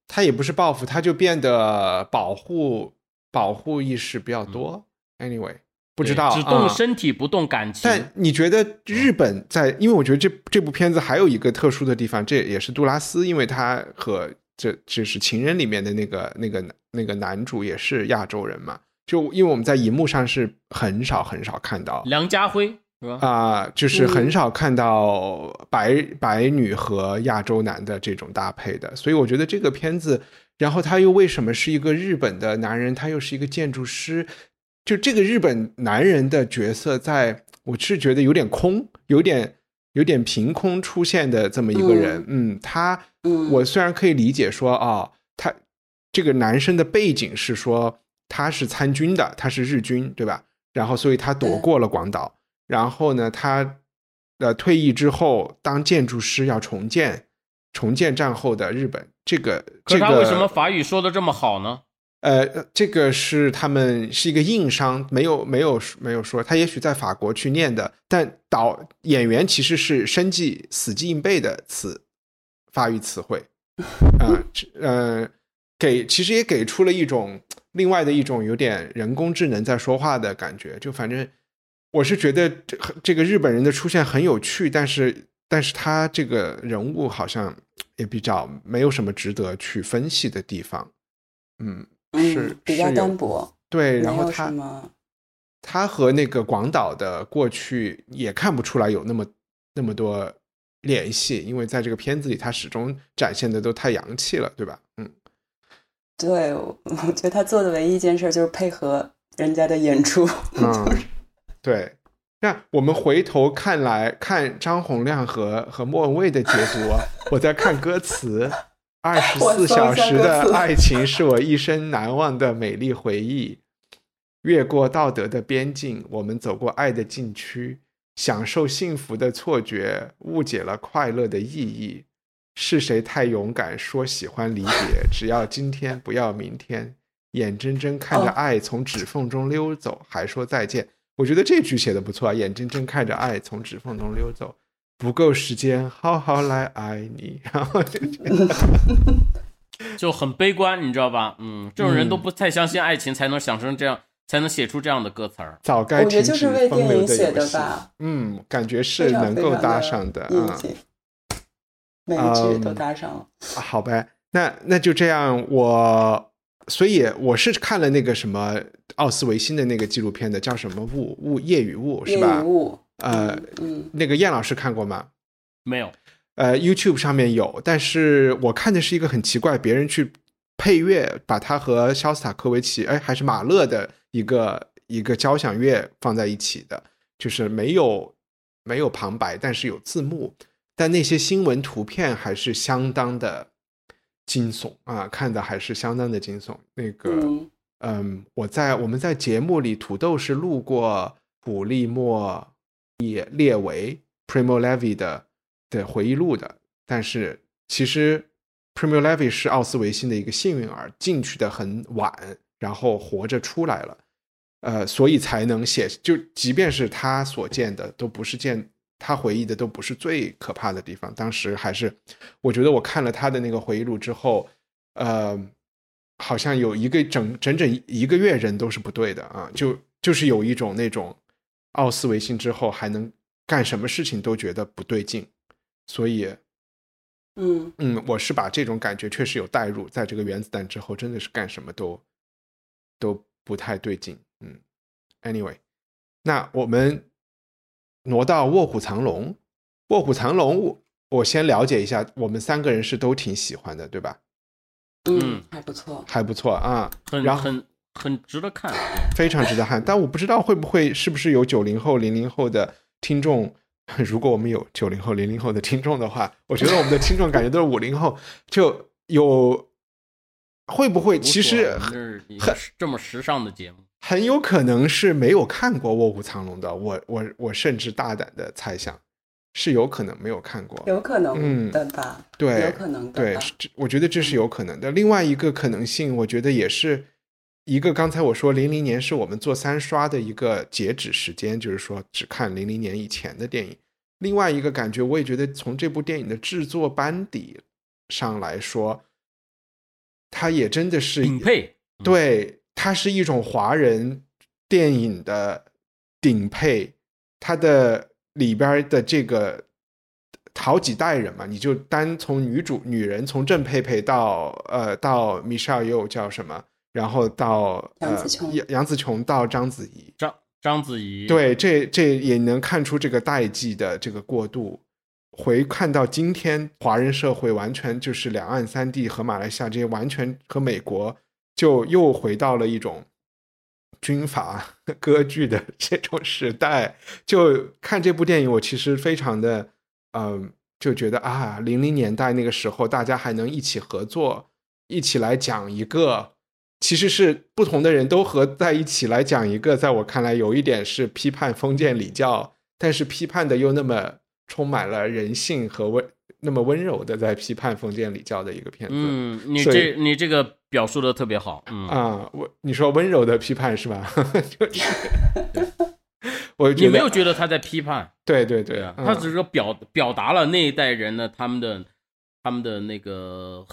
他也不是报复，他就变得保护保护意识比较多。Anyway，不知道，只动啊身体不动感情。但你觉得日本在？因为我觉得这这部片子还有一个特殊的地方，这也是杜拉斯，因为他和这就是《情人》里面的那个那个那个男主也是亚洲人嘛。就因为我们在荧幕上是很少很少看到梁家辉是吧？啊、就是很嗯少看到白白女和亚洲男的这种搭配的，所以我觉得这个片子，然后他又为什么是一个日本的男人，他又是一个建筑师，就这个日本男人的角色在，我是觉得有点空，有点有点凭空出现的这么一个人，嗯他嗯，我虽然可以理解说啊、他这个男生的背景是说他是参军的，他是日军，对吧？然后所以他躲过了广岛，然后呢，他呃退役之后当建筑师要重建重建战后的日本，这个这个可他为什么法语说的这么好呢？呃，这个是他们是一个硬伤，没有没有没有说他也许在法国去念的，但导演员其实是生记死记硬背的词法语词汇，啊、这呃，给其实也给出了一种另外的一种有点人工智能在说话的感觉，就反正我是觉得这这个日本人的出现很有趣，但是但是他这个人物好像也比较没有什么值得去分析的地方，嗯。是嗯比较单薄，对，然后他他和那个广岛的过去也看不出来有那么那么多联系，因为在这个片子里，他始终展现的都太洋气了，对吧？嗯，对，我 我觉得他做的唯一一件事就是配合人家的演出，嗯，对。那我们回头看来看张洪亮和和莫文蔚的解读，我在看歌词。二十四 小时的爱情是我一生难忘的美丽回忆，越过道德的边境，我们走过爱的禁区，享受幸福的错觉，误解了快乐的意义。是谁太勇敢说喜欢离别？只要今天，不要明天。眼睁睁看着爱从指缝中溜走，还说再见。我觉得这句写的不错啊，眼睁睁看着爱从指缝中溜走。不够时间好好来爱你，然后就这样就很悲观，你知道吧？嗯，这种人都不太相信爱情，才能想成这样，才能写出这样的歌词儿。早该我觉得停止就是为风流电影写游戏的吧。嗯，感觉是能够搭上的啊、每一句都嗯搭上了。啊好呗，那那就这样，我所以我是看了那个什么奥斯维辛的那个纪录片的，叫什么雾雾夜与雾是夜吧与？雾，呃，嗯，那个燕老师看过吗？没有，呃，YouTube 上面有，但是我看的是一个很奇怪，别人去配乐，把它和肖斯塔科维奇，哎，还是马勒的一个一个交响乐放在一起的，就是没有没有旁白，但是有字幕，但那些新闻图片还是相当的惊悚啊，看的还是相当的惊悚。那个，嗯嗯，我在我们在节目里，土豆是录过普利莫也列为 Primo Levi 的的回忆录的，但是其实 Primo Levi 是奥斯维辛的一个幸运儿，进去的很晚，然后活着出来了，呃，所以才能写。就即便是他所见的，都不是见他回忆的，都不是最可怕的地方。当时还是，我觉得我看了他的那个回忆录之后，呃，好像有一个整整整一个月人都是不对的啊，就就是有一种那种奥斯维辛之后还能干什么事情都觉得不对劲，所以嗯嗯，我是把这种感觉确实有带入，在这个原子弹之后，真的是干什么都都不太对劲。嗯，anyway，那我们挪到《卧虎藏龙》，《卧虎藏龙》，我我先了解一下，我们三个人是都挺喜欢的，对吧？嗯，还不错。还不错啊，很然后很很值得看。非常值得看。但我不知道会不会是不是有九零后、零零后的听众。如果我们有九零后、零零后的听众的话，我觉得我们的听众感觉都是五零后，就有会不会其实很这么时尚的节目，很有可能是没有看过《卧虎藏龙》的。我我我甚至大胆的猜想，是有可能没有看过。有可能嗯的吧？对有可能的对，我觉得这是有可能的。另外一个可能性，我觉得也是一个，刚才我说零零年是我们做三刷的一个截止时间，就是说只看零零年以前的电影。另外一个感觉，我也觉得从这部电影的制作班底上来说，它也真的是顶配。对，它是一种华人电影的顶配，它的里边的这个好几代人嘛，你就单从女主女人从郑佩佩到呃到 Michelle Yeoh 叫什么，然后到呃杨紫琼杨杨紫琼到章子怡，章章子怡，对，这这也能看出这个代际的这个过渡。回看到今天，华人社会完全就是两岸三地和马来西亚这些，完全和美国就又回到了一种军阀 割据的 这种时代。就看这部电影，我其实非常的，嗯、就觉得啊，零零年代那个时候，大家还能一起合作，一起来讲一个，其实是不同的人都合在一起来讲一个，在我看来有一点是批判封建礼教，但是批判的又那么充满了人性和温，那么温柔的在批判封建礼教的一个片子。嗯，你这你这个表述的特别好，嗯，啊，我你说温柔的批判是吧？就是，我你没有觉得他在批判，对对对对啊，嗯他只是说表表达了那一代人的他们的他们的那个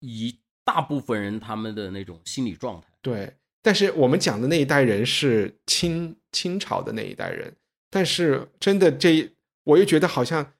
一大部分人他们的那种心理状态。对，但是我们讲的那一代人是清清朝的那一代人，但是真的这，我又觉得好像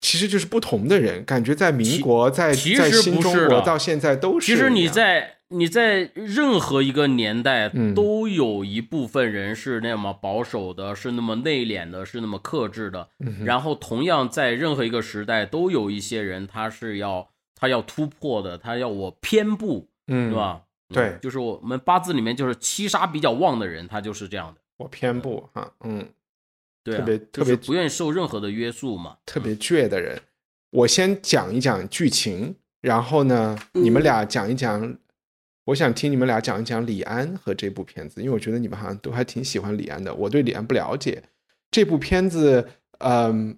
其实就是不同的人，感觉在民国，在其在新中国到现在都是。其实你在你在任何一个年代嗯，都有一部分人是那么保守的，是那么内敛的，是那么克制的。嗯然后同样在任何一个时代，都有一些人他是要他要突破的，他要我偏不，嗯对？吧？对嗯就是我们八字里面就是七杀比较旺的人，他就是这样的，我偏不哈，嗯，对啊，特别特别是不愿意受任何的约束嘛。特别倔的人。我先讲一讲剧情，然后呢，你们俩讲一讲。我想听你们俩讲一讲李安和这部片子，因为我觉得你们好像都还挺喜欢李安的。我对李安不了解。这部片子，嗯，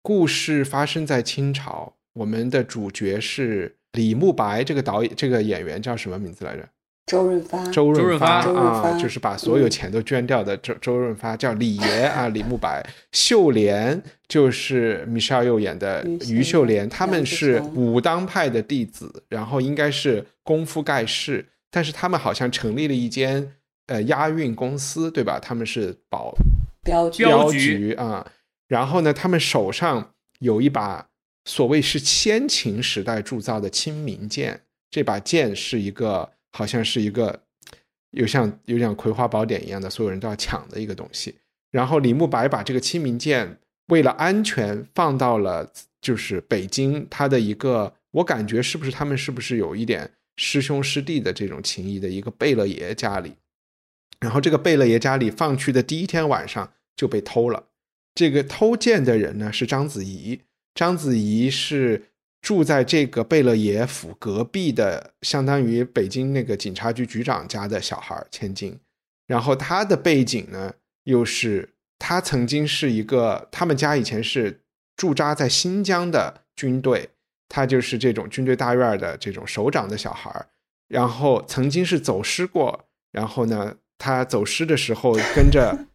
故事发生在清朝，我们的主角是李慕白，这个导演这个演员叫什么名字来着？周润发，周润润发周润啊，发就是把所有钱都捐掉的周周润发，叫李爷啊，李慕白。秀莲就是米歇尔又演的于秀莲，他们是武当派的弟子，然后应该是功夫盖世，但是他们好像成立了一间呃押运公司，对吧？他们是保镖局，镖局啊。然后呢，他们手上有一把所谓是先秦时代铸造的清明剑，这把剑是一个好像是一个有像有点葵花宝典一样的，所有人都要抢的一个东西。然后李慕白把这个清明剑为了安全放到了就是北京他的一个，我感觉是不是他们是不是有一点师兄师弟的这种情谊的一个贝勒爷家里。然后这个贝勒爷家里放去的第一天晚上就被偷了。这个偷剑的人呢是章子怡，章子怡是住在这个贝勒爷府隔壁的，相当于北京那个警察局局长家的小孩儿千金。然后他的背景呢，又是他曾经是一个，他们家以前是驻扎在新疆的军队，他就是这种军队大院的这种首长的小孩儿。然后曾经是走失过，然后呢，他走失的时候跟着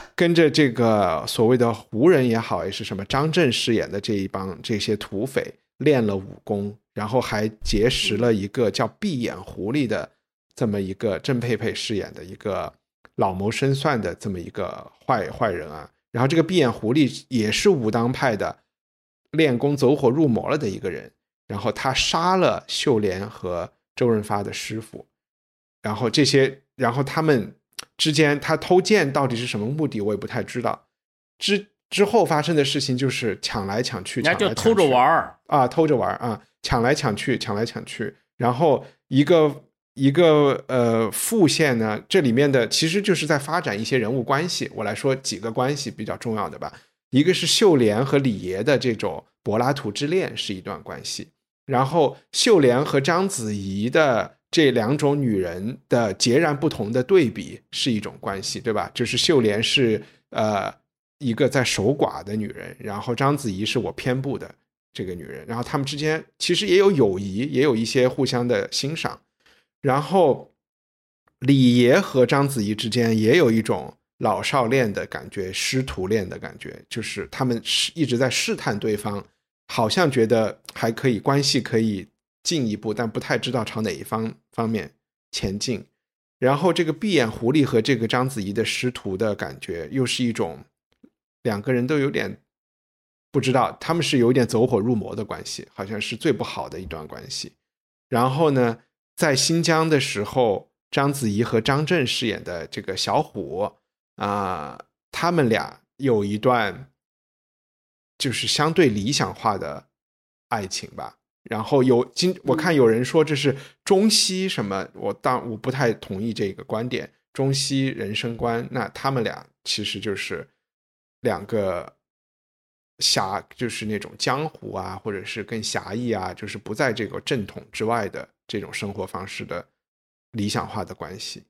跟着这个所谓的胡人也好，也是什么张震饰演的这一帮这些土匪练了武功，然后还结识了一个叫闭眼狐狸的这么一个郑佩佩饰演的一个老谋深算的这么一个坏坏人啊。然后这个闭眼狐狸也是武当派的练功走火入魔了的一个人。然后他杀了秀莲和周润发的师傅，然后这些，然后他们之间他偷剑到底是什么目的，我也不太知道。之之后发生的事情就是抢来抢去，抢来抢去偷着玩儿，啊，偷着玩儿啊，抢来抢去，抢来抢去，然后一个一个呃副线呢，这里面的其实就是在发展一些人物关系。我来说几个关系比较重要的吧，一个是秀莲和李爷的这种柏拉图之恋是一段关系，然后秀莲和章子怡的这两种女人的截然不同的对比是一种关系，对吧？就是秀莲是呃一个在守寡的女人，然后章子怡是我偏不的这个女人，然后他们之间其实也有友谊，也有一些互相的欣赏，然后李爷和章子怡之间也有一种老少恋的感觉，师徒恋的感觉，就是他们是一直在试探对方，好像觉得还可以，关系可以进一步，但不太知道朝哪一方方面前进。然后这个闭眼狐狸和这个章子怡的师徒的感觉，又是一种两个人都有点不知道，他们是有点走火入魔的关系，好像是最不好的一段关系。然后呢，在新疆的时候，章子怡和张震饰演的这个小虎啊、他们俩有一段就是相对理想化的爱情吧。然后有今我看有人说这是中西什么，我当我不太同意这个观点，中西人生观。那他们俩其实就是两个侠，就是那种江湖啊，或者是更侠义啊，就是不在这个正统之外的这种生活方式的理想化的关系。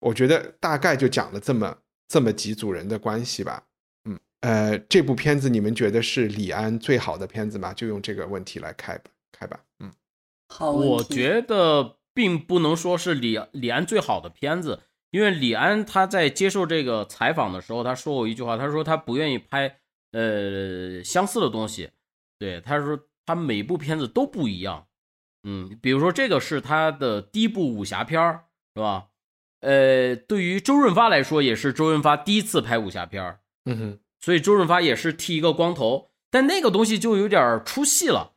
我觉得大概就讲了这么这么几组人的关系吧。嗯，呃，这部片子你们觉得是李安最好的片子吗？就用这个问题来开吧，开吧。嗯，好，我觉得并不能说是李李安最好的片子，因为李安他在接受这个采访的时候，他说过一句话，他说他不愿意拍呃相似的东西，对，他说他每部片子都不一样，嗯，比如说这个是他的第一部武侠片儿，是吧？呃，对于周润发来说，也是周润发第一次拍武侠片儿，嗯哼，所以周润发也是剃一个光头，但那个东西就有点儿出戏了。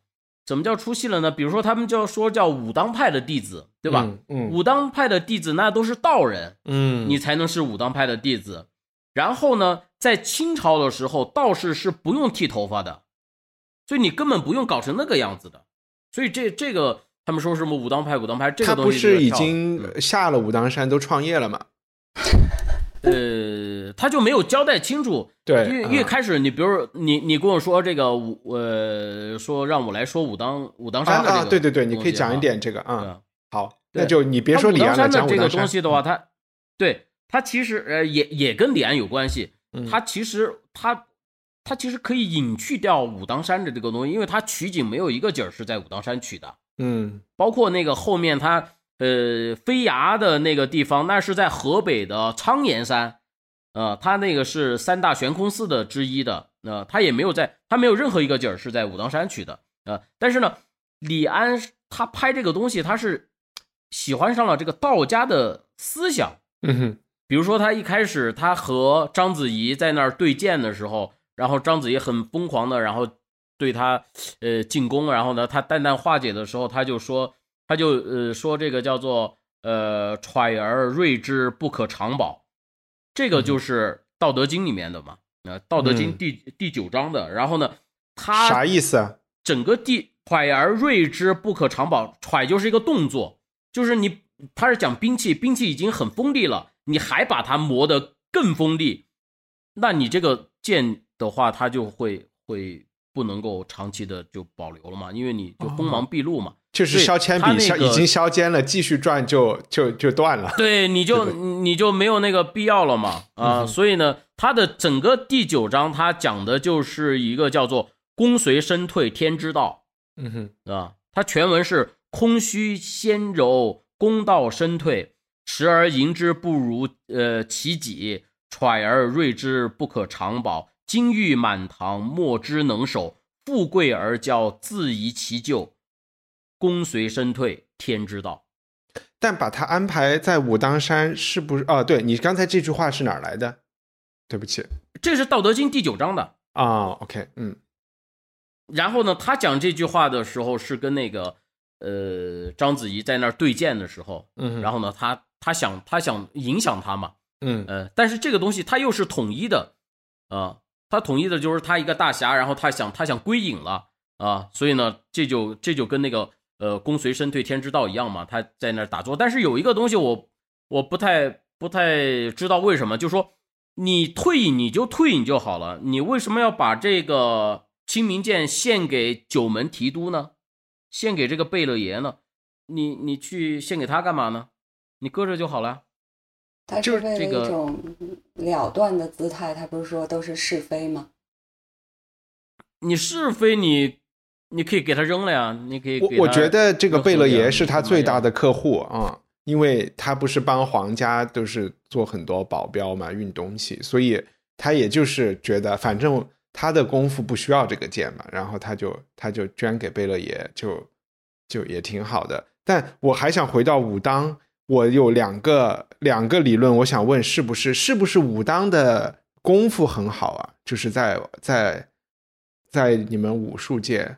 怎么叫出戏了呢？比如说他们就说叫武当派的弟子，对吧？嗯嗯武当派的弟子那都是道人，嗯，你才能是武当派的弟子。然后呢，在清朝的时候，道士是不用剃头发的，所以你根本不用搞成那个样子的。所以这这个他们说什么武当派，武当派这个东西不是已经下了武当山都创业了吗？呃，他就没有交代清楚。对因为啊因为开始你比如你你跟我说这个武呃说让我来说武当武当山的这个啊啊，对对对，你可以讲一点这个啊。好，那就你别说李安的这个东西的话，他对他其实呃也也跟李安有关系。他其实他他其实可以隐去掉武当山的这个东西，因为他取景没有一个景儿是在武当山取的，嗯包括那个后面它呃飞崖的那个地方，那是在河北的苍岩山，呃，它那个是三大悬空寺的之一的，呃，它也没有在，它没有任何一个景儿是在武当山取的，呃，但是呢，李安他拍这个东西，他是喜欢上了这个道家的思想，嗯哼。比如说他一开始他和章子怡在那儿对剑的时候，然后章子怡很疯狂的，然后对他呃进攻，然后呢他淡淡化解的时候，他就说他就呃说这个叫做呃揣而锐之不可长保，这个就是《道德经》里面的嘛，呃《道德经嗯第》第九章的，然后呢他啥意思啊？整个第揣而锐之不可长保，揣就是一个动作，就是你他是讲兵器，兵器已经很锋利了，你还把它磨得更锋利，那你这个剑的话，它就会会不能够长期的就保留了嘛，因为你就锋芒毕露嘛。就是削铅笔，他那个削已经削尖了，继续转就就就断了。对，你就你就没有那个必要了嘛啊、所以呢，它的整个第九章，它讲的就是一个叫做“功随身退，天之道”。嗯哼，啊，它全文是空虚先柔，功道身退，时而盈之不如呃其己，揣而锐之不可长保，金玉满堂，莫之能守，富贵而骄，自遗其咎。功随身退，天之道。但把他安排在武当山，是不是？哦，对你刚才这句话是哪儿来的？对不起这是《道德经》第九章的。啊，OK，嗯然后呢，他讲这句话的时候是跟那个呃章子怡在那儿对剑的时候，嗯然后呢，他他想他想影响他嘛，嗯呃，但是这个东西他又是统一的，啊、它统一的就是他一个大侠，然后他想他想归隐了啊、所以呢，这就这就跟那个呃公随身退天之道一样嘛，他在那儿打坐。但是有一个东西我我不太不太知道为什么，就说你退隐你就退隐就好了，你为什么要把这个清明剑献给九门提督呢？献给这个贝勒爷呢？你你去献给他干嘛呢？你搁着就好了。他就是一种了断的姿态，他不是说都是是非吗？你是非你，你可以给他扔了呀，你可以我我觉得这个贝勒爷是他最大的。的客户啊，因为他不是帮皇家都是做很多保镖嘛，运东西，所以他也就是觉得反正他的功夫不需要这个剑嘛，然后他就他就捐给贝勒爷，就就也挺好的。但我还想回到武当，我有两个两个理论，我想问是不是是不是武当的功夫很好啊？就是在在在你们武术界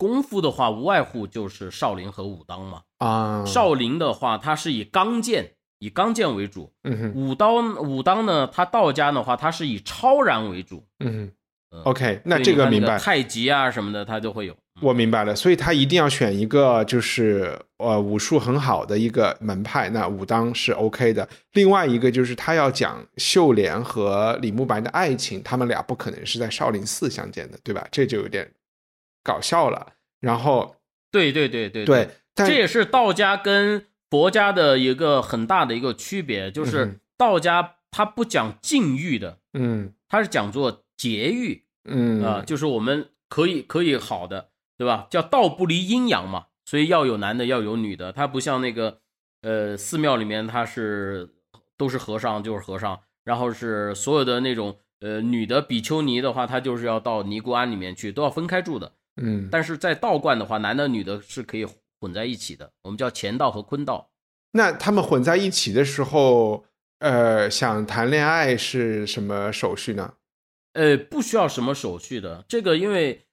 功夫的话，无外乎就是少林和武当嘛。啊，少林的话，它是以刚剑，以刚剑为主；嗯哼武当武当呢，它道家的话，它是以超然为主。嗯哼嗯，OK，那这个明白，太极啊什么的，它就会有。我明白了，所以他一定要选一个就是呃武术很好的一个门派，那武当是 OK 的。另外一个就是他要讲秀莲和李慕白的爱情，他们俩不可能是在少林寺相见的，对吧？这就有点搞笑了。然后对对对对对，但这也是道家跟佛家的一个很大的一个区别，就是道家它不讲禁欲的，嗯它是讲做节欲嗯啊、就是我们可以可以好的，对吧？叫道不离阴阳嘛，所以要有男的，要有女的，它不像那个呃寺庙里面它是都是和尚就是和尚，然后是所有的那种呃女的比丘尼的话，她就是要到尼姑庵里面去，都要分开住的。嗯，但是在道观的话，男的女的是可以混在一起的，我们叫乾道和坤道。那他们混在一起的时候，呃，想谈恋爱是什么手续呢？呃，不需要什么手续的。这个因为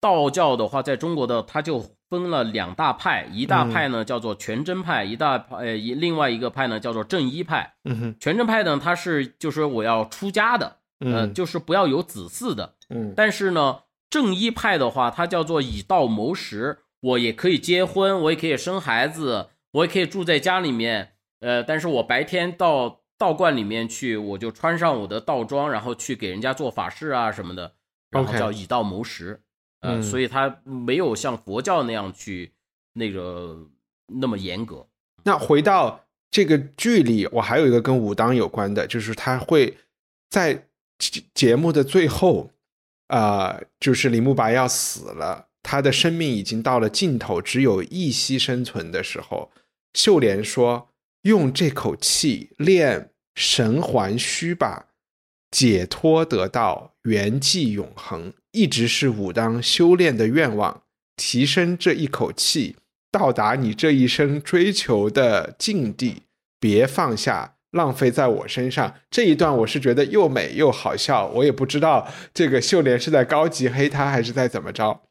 道教的话，在中国的它就分了两大派，一大派呢叫做全真派，一大派呃一另外一个派呢叫做正一派。嗯哼，全真派呢，它是就是我要出家的，呃，嗯就是不要有子嗣的。嗯但是呢，正一派的话，它叫做以道谋食，我也可以结婚，我也可以生孩子，我也可以住在家里面。呃，但是我白天到道观里面去，我就穿上我的道装，然后去给人家做法事啊什么的，然后叫以道谋食。呃，嗯所以它没有像佛教那样去那个那么严格。那回到这个剧里，我还有一个跟武当有关的，就是他会在节节目的最后，呃，就是李慕白要死了，他的生命已经到了尽头，只有一息生存的时候，秀莲说：“用这口气练神还虚吧，解脱得道，圆寂永恒，一直是武当修炼的愿望。提升这一口气，到达你这一生追求的境地，别放下，浪费在我身上。这一段我是觉得又美又好笑，我也不知道这个秀莲是在高级黑他还是在怎么着。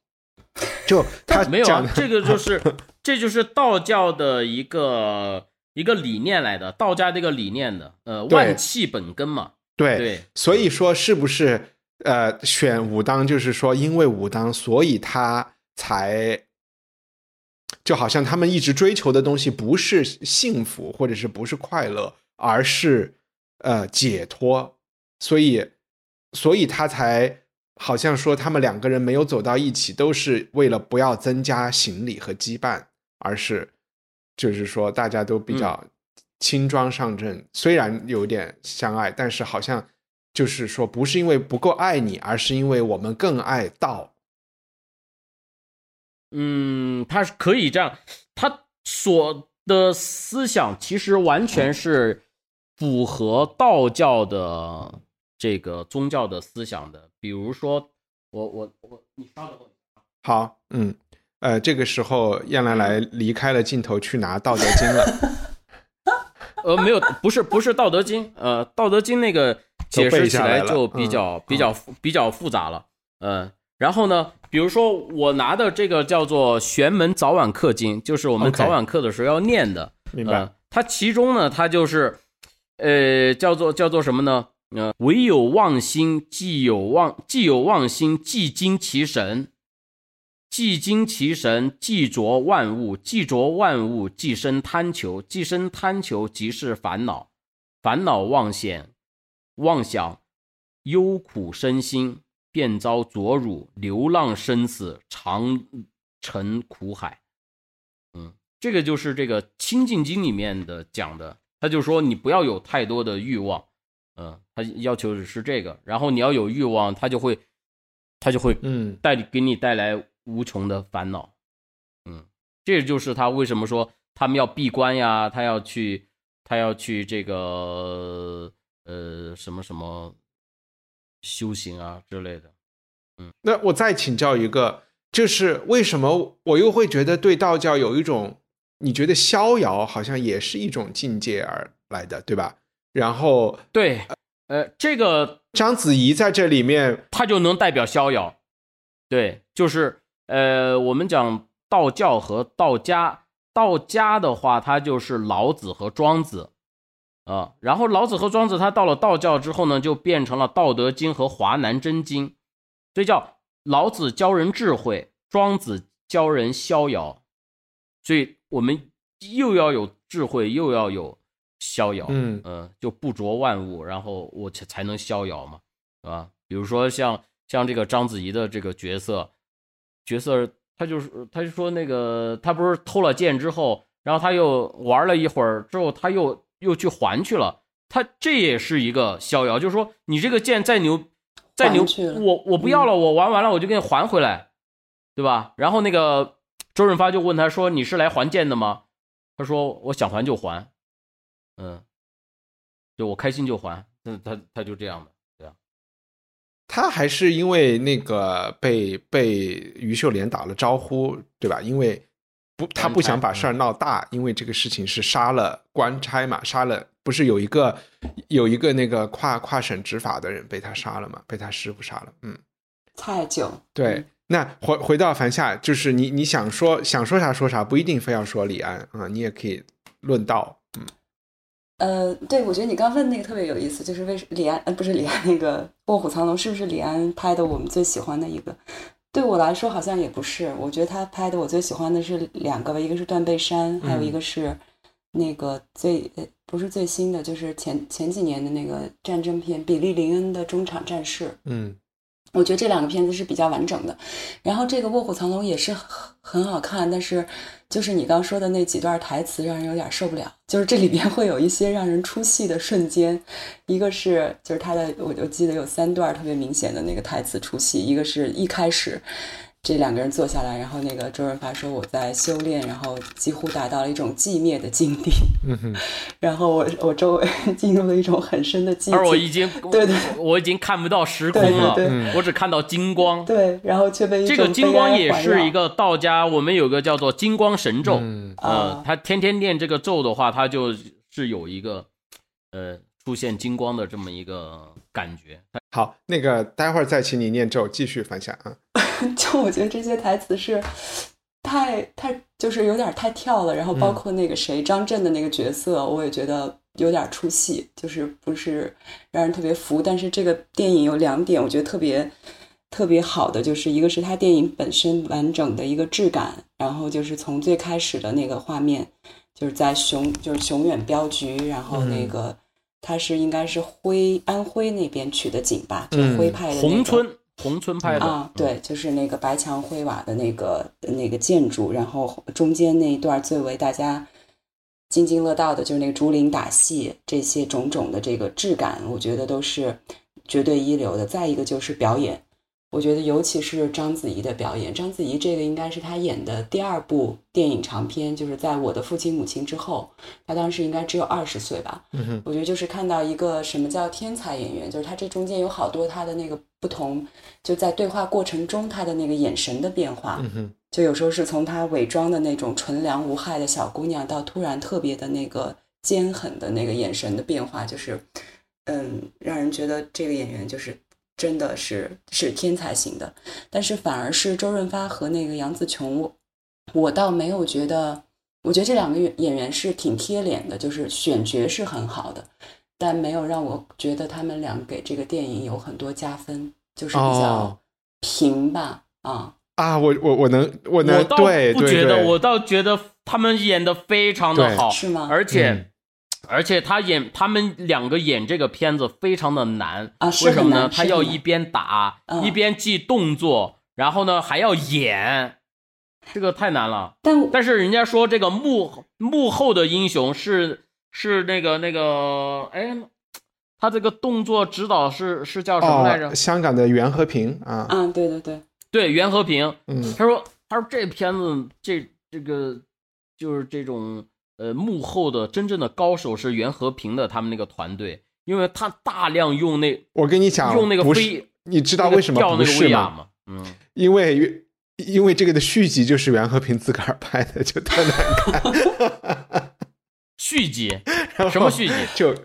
就他没有，啊这个就是 这就是道教的一个一个理念来的，道家这个理念的，呃，万气本根嘛。对对，所以说是不是呃选武当，就是说因为武当，所以他才就好像他们一直追求的东西不是幸福或者是不是快乐，而是呃解脱，所以所以他才好像说他们两个人没有走到一起，都是为了不要增加行李和羁绊，而是就是说大家都比较轻装上阵，虽然有点相爱，但是好像就是说不是因为不够爱你，而是因为我们更爱道。嗯，他是可以这样，他所的思想其实完全是符合道教的这个宗教的思想的。比如说，我我我，你稍等我。好，嗯，呃，这个时候燕来来离开了镜头去拿《道德经》了。呃，没有，不是不是《道德经》，呃，《道德经》那个解释起来就比较、嗯比较比较复杂了，嗯、然后呢，比如说我拿的这个叫做《玄门早晚课经》，就是我们早晚课的时候要念的。明白呃它其中呢，它就是，呃，叫做叫做什么呢？呃，唯有忘心，既有忘，既有忘心，既精其神，既精其神，既着万物，既着万物，既生贪求，既生贪求，即是烦恼，烦恼妄想，妄想，忧苦身心，便遭浊辱，流浪生死，常沉苦海。嗯，这个就是这个《清净经》里面的讲的，他就说你不要有太多的欲望，嗯，他要求的是这个，然后你要有欲望，他就会，他就会嗯。带给你带来无穷的烦恼，嗯，这就是他为什么说他们要闭关呀，他要去，他要去这个呃什么什么修行啊之类的，嗯。那我再请教一个，就是为什么我又会觉得对道教有一种，你觉得逍遥好像也是一种境界而来的，对吧？然后对，呃，这个章子怡在这里面，她就能代表逍遥。对，就是呃，我们讲道教和道家，道家的话，它就是老子和庄子啊、然后老子和庄子他到了道教之后呢，就变成了《道德经》和《华南真经》，所以叫老子教人智慧，庄子教人逍遥。所以我们又要有智慧，又要有逍遥。嗯呃，就不着万物，然后我才才能逍遥嘛，是吧？比如说像像这个章子怡的这个角色，角色他就是他就说那个他不是偷了剑之后，然后他又玩了一会儿之后，他又又去还去了，他这也是一个逍遥，就是说你这个剑再牛再牛我我不要了，我玩完了我就给你还回来，对吧？然后那个周润发就问他说：“你是来还剑的吗？”他说：“我想还就还。”嗯，就我开心就还，那他他就这样的，对啊，他还是因为那个被被于秀莲打了招呼，对吧？因为不，他不想把事儿闹大，因为这个事情是杀了官差嘛，杀了不是有一个有一个那个跨跨省执法的人被他杀了嘛，被他师傅杀了，嗯，蔡九，对。那回回到凡夏，就是你你想说想说啥说啥，不一定非要说李安啊，你也可以论道，嗯呃，对，我觉得你刚问那个特别有意思，就是为什李安呃不是李安那个《卧虎藏龙》是不是李安拍的我们最喜欢的一个？对我来说好像也不是，我觉得他拍的我最喜欢的是两个吧，一个是《断背山》，还有一个是那个最呃不是最新的，就是前前几年的那个战争片比利林恩的《中场战事》。嗯我觉得这两个片子是比较完整的，然后这个《卧虎藏龙》也是很很好看，但是就是你刚说的那几段台词让人有点受不了，就是这里边会有一些让人出戏的瞬间，一个是就是他的我我记得有三段特别明显的那个台词出戏，一个是一开始这两个人坐下来，然后那个周润发说我在修炼，然后几乎达到了一种寂灭的境地，嗯哼，然后我我周围进入了一种很深的寂静，而我已经 对对。我已经看不到时空了，对对我只看到金光。对，然后却被这个金光也是一个道家，我们有个叫做金光神咒，嗯。他天天念这个咒的话，他就是有一个呃出现金光的这么一个感觉。好，那个待会儿再请你念咒，继续分享啊。就我觉得这些台词是太太就是有点太跳了，然后包括那个谁、张震的那个角色，我也觉得有点出戏，就是不是让人特别服。但是这个电影有两点，我觉得特别特别好的，就是一个是它电影本身完整的一个质感，然后就是从最开始的那个画面，就是在熊就是熊远镖局，然后那个。它是应该是徽安徽那边取的景吧，就嗯徽派的那个宏村，宏村拍的啊，对，就是那个白墙灰瓦的那个那个建筑，然后中间那一段最为大家津津乐道的就是那个竹林打戏，这些种种的这个质感，我觉得都是绝对一流的。再一个就是表演，我觉得尤其是章子怡的表演，章子怡这个应该是她演的第二部电影长片，就是在我的父亲母亲之后，她当时应该只有二十岁吧。嗯，我觉得就是看到一个什么叫天才演员，就是她这中间有好多她的那个不同，就在对话过程中她的那个眼神的变化，嗯，就有时候是从她伪装的那种纯良无害的小姑娘，到突然特别的那个尖狠的那个眼神的变化，就是，嗯，让人觉得这个演员就是真的是是天才型的，但是反而是周润发和那个杨紫琼，我我倒没有觉得，我觉得这两个演演员是挺贴脸的，就是选角是很好的，但没有让我觉得他们俩给这个电影有很多加分，就是比较哦平吧，啊，啊，我我我能我能我能倒不觉得，我倒觉得他们演的非常的好，是吗？而且、嗯而且他演他们两个演这个片子非常的难啊为什么呢？他要一边打、嗯一边记动作，然后呢还要演，这个太难了。但但是人家说这个幕幕后的英雄是是那个那个哎，他这个动作指导是是叫什么来着？哦，香港的袁和平啊，啊，对对对，对，袁和平。嗯他说他说这片子这这个就是这种呃幕后的真正的高手是袁和平的他们那个团队，因为他大量用那我跟你讲，用那个不是飞，你知道为什么调那个不是吗？嗯，因为因为这个的续集就是袁和平自个儿拍的，就特难看。续集 然后什么续集？就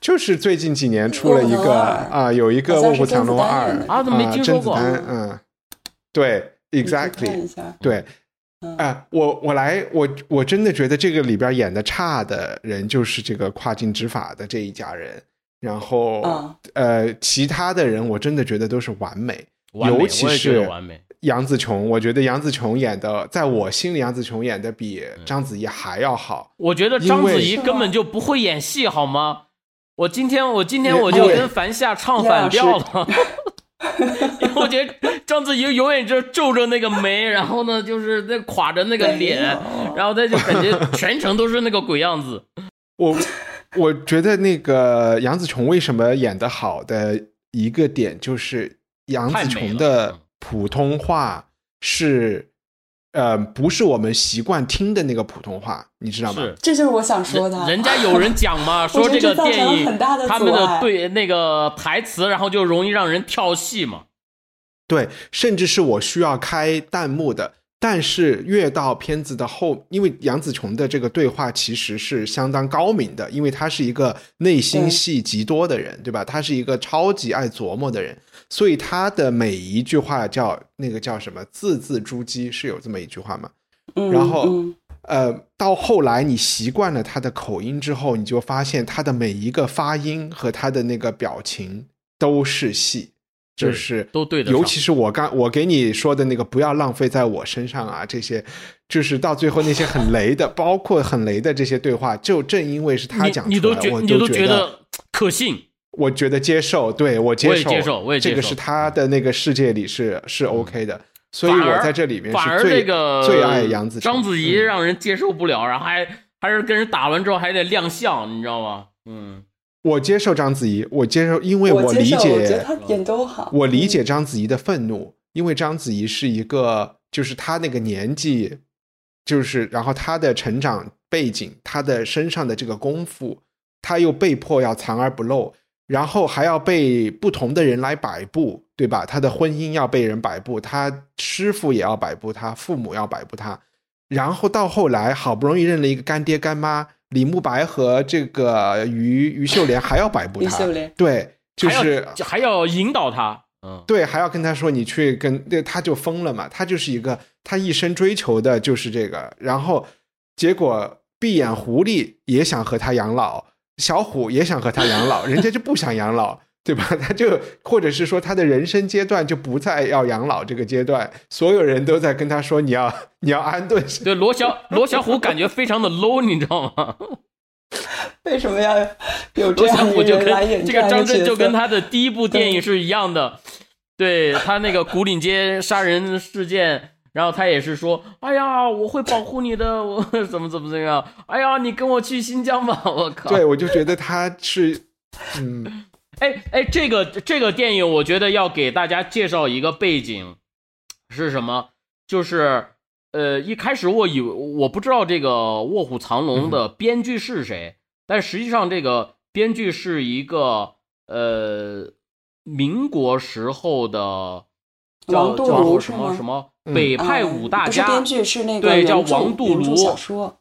就是最近几年出了一个啊，有一个《卧虎藏龙二啊怎么没听说过甄子丹，嗯，对，exactly，对。嗯啊、我我来，我我真的觉得这个里边演的差的人就是这个跨境执法的这一家人，然后、嗯呃，其他的人我真的觉得都是完美，完美尤其是完美。杨紫琼，我觉得杨紫琼演的，在我心里杨紫琼演的比嗯章子怡还要好。我觉得章子怡根本就不会演戏，好吗？我今天我今天我就跟樊夏唱反调了，因为我觉得章子怡永远就皱着那个眉，然后呢就是那垮着那个脸，然后他就感觉全程都是那个鬼样子。我我觉得那个杨紫琼为什么演得好的一个点就是杨紫琼的嗯普通话是。呃，不是我们习惯听的那个普通话，你知道吗？是，这就是我想说的。人人家有人讲嘛，说这个电影很大的他们的对那个台词，然后就容易让人跳戏嘛。对，甚至是我需要开弹幕的。但是越到片子的后，因为杨紫琼的这个对话其实是相当高明的，因为她是一个内心戏极多的人，对吧？她是一个超级爱琢磨的人，所以她的每一句话叫那个叫什么“字字珠玑”，是有这么一句话吗？嗯，然后嗯呃，到后来你习惯了她的口音之后，你就发现她的每一个发音和她的那个表情都是戏，就是都对的尤其是我刚我给你说的那个不要浪费在我身上啊，这些就是到最后那些很雷的，包括很雷的这些对话，就正因为是他讲出来，你都觉我你都觉得可信，我觉得接受，对我接受，我也接受我也接受这个是他的那个世界里是是 OK 的，所以我在这里面反而这个最爱杨紫琼章子怡嗯。让人接受不了，然后还还是跟人打完之后还得亮相，你知道吗？嗯，我接受章子怡，我接受，因为我理解，我觉得解，他演都好。我理解嗯章子怡的愤怒，因为章子怡是一个，就是她那个年纪，就是然后她的成长背景，她的身上的这个功夫，她又被迫要藏而不露，然后还要被不同的人来摆布，对吧？她的婚姻要被人摆布，她师傅也要摆布她，父母要摆布她，然后到后来好不容易认了一个干爹干妈，李慕白和这个于于秀莲还要摆布他于秀莲，对，就还要是还要引导他，嗯，对，还要跟他说你去跟，对，他就疯了嘛。他就是一个，他一生追求的就是这个，然后结果闭眼狐狸也想和他养老，小虎也想和他养老，人家就不想养老，对吧？他就或者是说他的人生阶段就不再要养老这个阶段，所有人都在跟他说你要 你要安顿对罗小罗小虎感觉非常的 low，你知道吗？为什么要有这罗小样一虎就跟个人来演这个张震就跟他的第一部电影是一样的，对他那个古岭街杀人事件，然后他也是说，哎呀，我会保护你的，我怎么怎么怎么样，哎呀，你跟我去新疆吧，我靠，对，我就觉得他是，嗯，哎哎，这个这个电影，我觉得要给大家介绍一个背景是什么？就是呃，一开始我以为我不知道这个《卧虎藏龙》的编剧是谁，但实际上这个编剧是一个呃民国时候的叫叫什么什么嗯。北派啊五大家，不是编剧是那个对叫王杜原著庐小说，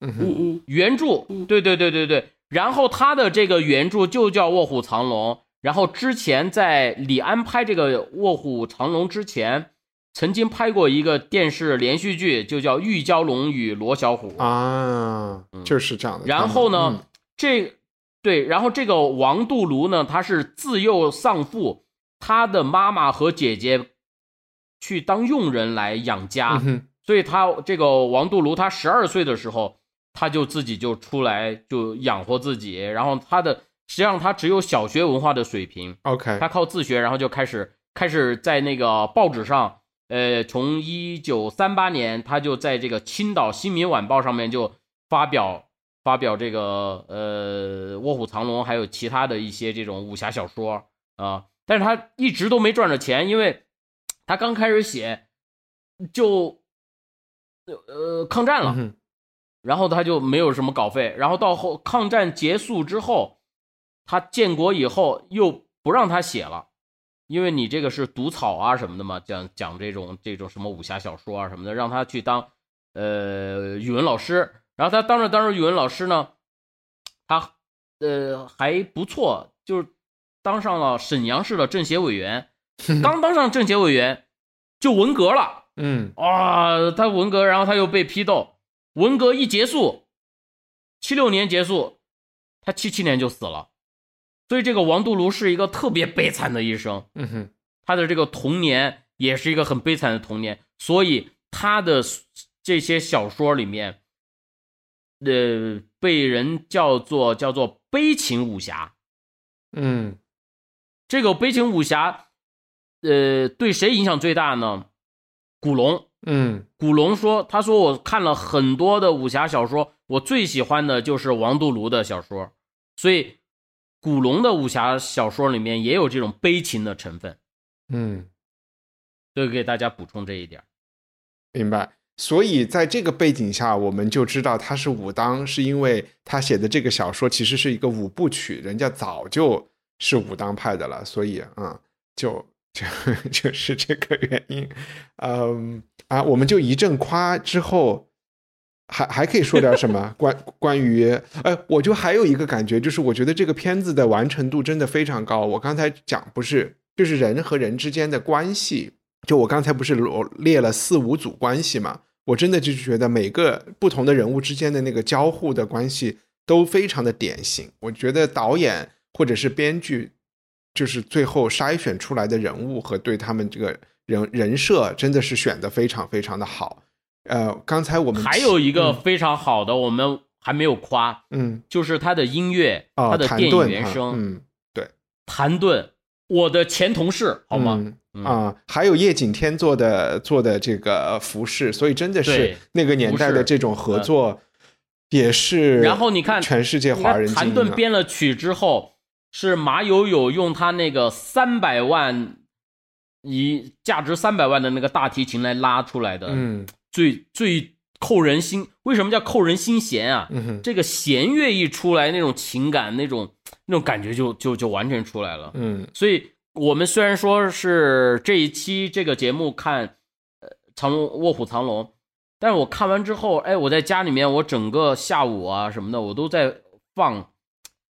嗯嗯嗯。原著嗯，对对对对对。然后他的这个原著就叫《卧虎藏龙》，然后之前在李安拍这个《卧虎藏龙》之前，曾经拍过一个电视连续剧，就叫《玉娇龙与罗小虎》啊，就是这样的。然后呢，嗯。这对，然后这个王杜庐呢，他是自幼丧父，他的妈妈和姐姐去当佣人来养家，嗯所以他这个王杜庐他十二岁的时候，他就自己就出来就养活自己，然后他的实际上他只有小学文化的水平，，OK，他靠自学，然后就开始开始在那个报纸上，呃，从一九三八年，他就在这个青岛《新民晚报》上面就发表发表这个呃《卧虎藏龙》，还有其他的一些这种武侠小说啊、但是他一直都没赚着钱，因为他刚开始写就呃抗战了，然后他就没有什么稿费，然后到后抗战结束之后，他建国以后又不让他写了，因为你这个是毒草啊什么的嘛，讲讲这种这种什么武侠小说啊什么的，让他去当呃语文老师，然后他当着当着语文老师呢，他呃还不错，就是当上了沈阳市的政协委员，刚当上政协委员就文革了。嗯哇，他文革，然后他又被批斗，文革一结束，七六年结束，他七七年就死了，所以这个王杜庐是一个特别悲惨的一生，嗯哼。他的这个童年也是一个很悲惨的童年，所以他的这些小说里面，呃，被人叫做叫做悲情武侠，嗯。这个悲情武侠，呃，对谁影响最大呢？古龙，嗯古龙说：“他说我看了很多的武侠小说，我最喜欢的就是王杜庐的小说，所以古龙的武侠小说里面也有这种悲情的成分。嗯，就给大家补充这一点。明白。所以在这个背景下，我们就知道他是武当，是因为他写的这个小说其实是一个五部曲，人家早就是武当派的了，所以啊、嗯就就 就是这个原因。嗯啊，我们就一阵夸之后，还还可以说点什么 关关于？哎，我就还有一个感觉，就是我觉得这个片子的完成度真的非常高。我刚才讲不是，就是人和人之间的关系，就我刚才不是罗列了四五组关系嘛？我真的就是觉得每个不同的人物之间的那个交互的关系都非常的典型。我觉得导演或者是编剧，就是最后筛选出来的人物和对他们这个人人设，真的是选的非常非常的好。呃，刚才我们还有一个嗯非常好的，我们还没有夸，嗯就是他的音乐，哦，他的电影原声，嗯谭盾，我的前同事，好吗？啊，还有叶景天做的做的这个服饰，所以真的是对那个年代的这种合作，也是。然后你看全世界华人谭盾啊编了曲之后，是马友友用他那个三百万以价值三百万的那个大提琴来拉出来的，嗯最最扣人心。为什么叫扣人心弦啊？嗯这个弦乐一出来，那种情感，那种那种感觉就就就完全出来了。嗯所以我们虽然说是这一期这个节目看呃藏龙卧虎藏龙，但是我看完之后，哎，我在家里面我整个下午啊什么的，我都在放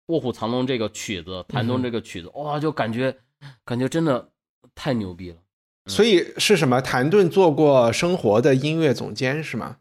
卧虎藏龙这个曲子，谭盾这个曲子，哇，就感觉感觉真的太牛逼了。所以是什么？谭盾做过生活的音乐总监是吗？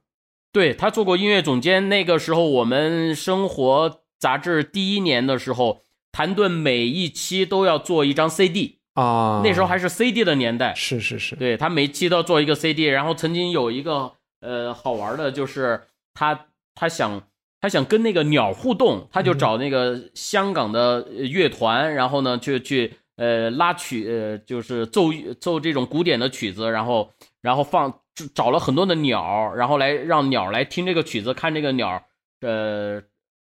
对他做过音乐总监，那个时候我们生活杂志第一年的时候，谭盾每一期都要做一张 CD，、啊，那时候还是 CD 的年代，是是是，对他每期都要做一个 CD，然后曾经有一个呃好玩的，就是他他想他想跟那个鸟互动，他就找那个香港的呃乐团，然后呢去去呃拉曲呃就是奏奏这种古典的曲子，然后然后放找了很多的鸟，然后来让鸟来听这个曲子，看这个鸟呃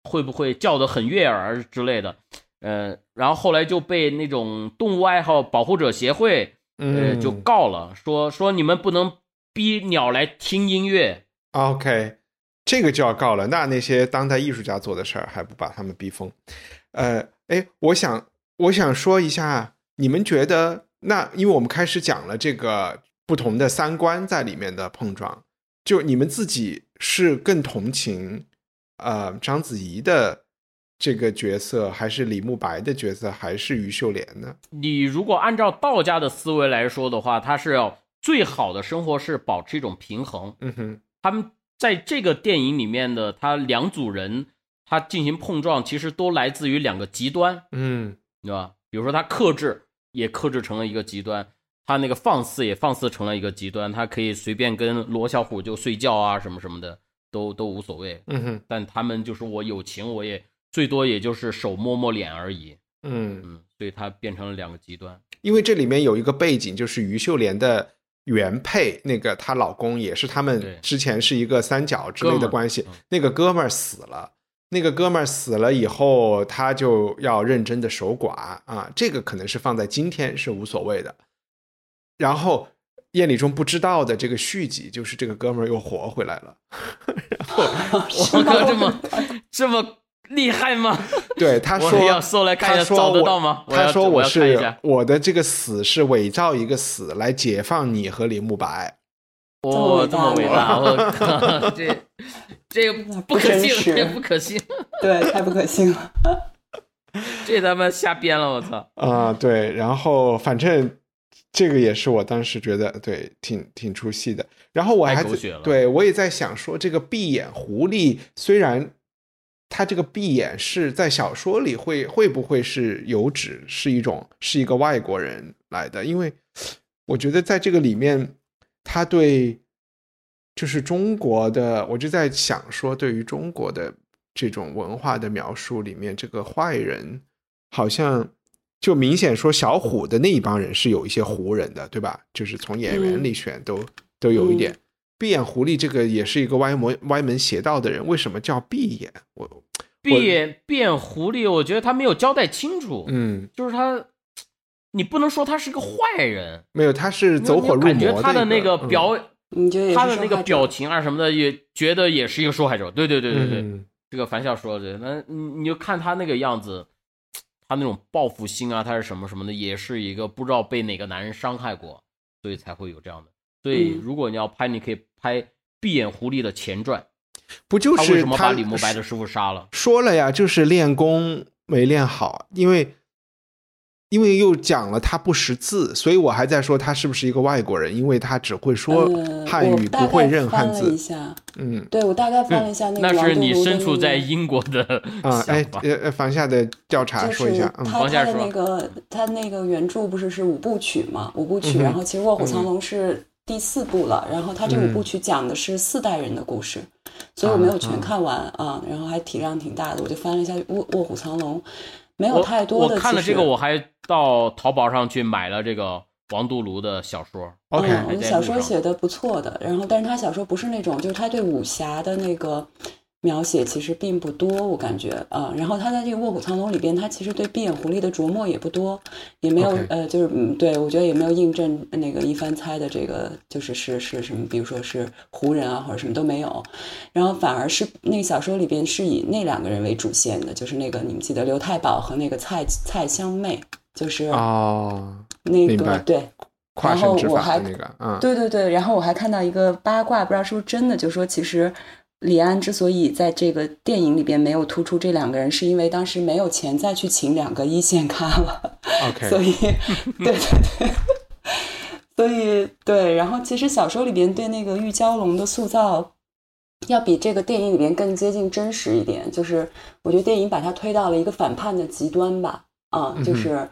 会不会叫得很悦耳之类的。呃，然后后来就被那种动物爱好保护者协会，呃，嗯，就告了，说说你们不能逼鸟来听音乐。OK，这个就要告了。那那些当代艺术家做的事儿，还不把他们逼疯？呃，哎，我想我想说一下，你们觉得那因为我们开始讲了这个不同的三观在里面的碰撞，就你们自己是更同情呃章子怡的这个角色，还是李慕白的角色，还是于秀莲呢？你如果按照道家的思维来说的话，他是要最好的生活是保持一种平衡。嗯哼，他们在这个电影里面的他两组人，他进行碰撞，其实都来自于两个极端，嗯对吧？比如说他克制，也克制成了一个极端；他那个放肆，也放肆成了一个极端。他可以随便跟罗小虎就睡觉啊，什么什么的，都都无所谓。嗯哼，但他们就是我有情，我也最多也就是手摸摸脸而已。嗯，嗯，所以他变成了两个极端。因为这里面有一个背景，就是于秀莲的原配，那个她老公也是他们之前是一个三角之类的关系嗯，那个哥们儿死了。那个哥们儿死了以后，他就要认真的守寡啊，这个可能是放在今天是无所谓的。然后夜里中不知道的这个续集，就是这个哥们儿又活回来了。然后 我哥，这么这么厉害吗？对，他我说要搜来看一下他说找得到吗他说我是要看一下我的这个死是伪造一个死来解放你和李慕白。哦，这么伟大！我靠，这这个不可信，这不可信，对，太不可信了。这他妈瞎编了！我操！啊、对，然后反正这个也是我当时觉得对挺挺出戏的。然后我还对我也在想说，这个闭眼狐狸虽然它这个闭眼是在小说里会会不会是有指是一种是一个外国人来的？因为我觉得在这个里面，他对就是中国的，我就在想说，对于中国的这种文化的描述里面，这个坏人好像就明显说小虎的那一帮人是有一些胡人的，对吧？就是从演员里选都、都有一点。闭眼狐狸这个也是一个歪门歪门邪道的人，为什么叫闭眼？我闭眼闭眼狐狸，我觉得他没有交代清楚，嗯，就是他，你不能说他是个坏人，没有，他是走火入魔感觉他的那个嗯表，他的那个表情啊什么的，也觉得也是一个受害者。对对对对对，嗯这个樊笑说的，那你你就看他那个样子，他那种报复心啊，他是什么什么的，也是一个不知道被哪个男人伤害过，所以才会有这样的。所以嗯如果你要拍，你可以拍《闭眼狐狸》的前传，不就是他为什么把李慕白的师傅杀了？说了呀，就是练功没练好，因为因为又讲了他不识字，所以我还在说他是不是一个外国人，因为他只会说呃汉语，不会概认汉字翻了一。下，嗯对我大概翻了一下那个那是你身处在英国的 啊，哎，呃呃，房下的调查说一下，嗯他他的往下说那个他那个原著不是是五部曲嘛？五部曲，嗯然后其实《卧虎藏龙》是第四部了，然后他这五部嗯曲讲的是四代人的故事，所以我没有啊全看完啊，然后还体量挺大的，我就翻了一下《卧卧虎藏龙》，没有太多的。我看了这个，我还到淘宝上去买了这个王都庐的小说。OK，嗯，小说写的不错的，然后但是他小说不是那种，就是他对武侠的那个描写其实并不多，我感觉啊、然后他在这个《卧虎藏龙》里边，他其实对闭眼狐狸的琢磨也不多，也没有呃，就是嗯，对我觉得也没有印证那个一番猜的这个就是是是什么，比如说是胡人啊或者什么都没有，然后反而是那个小说里边是以那两个人为主线的，就是那个你们记得刘太保和那个蔡蔡香妹，就是哦，那个对。跨然后我还的那个，嗯，对对对，然后我还看到一个八卦，不知道是不是真的，就说其实李安之所以在这个电影里边没有突出这两个人，是因为当时没有钱再去请两个一线咖了，OK，所以对对对，所以对，然后其实小说里边对那个玉娇龙的塑造。要比这个电影里边更接近真实一点，就是我觉得电影把他推到了一个反叛的极端吧，啊，就是，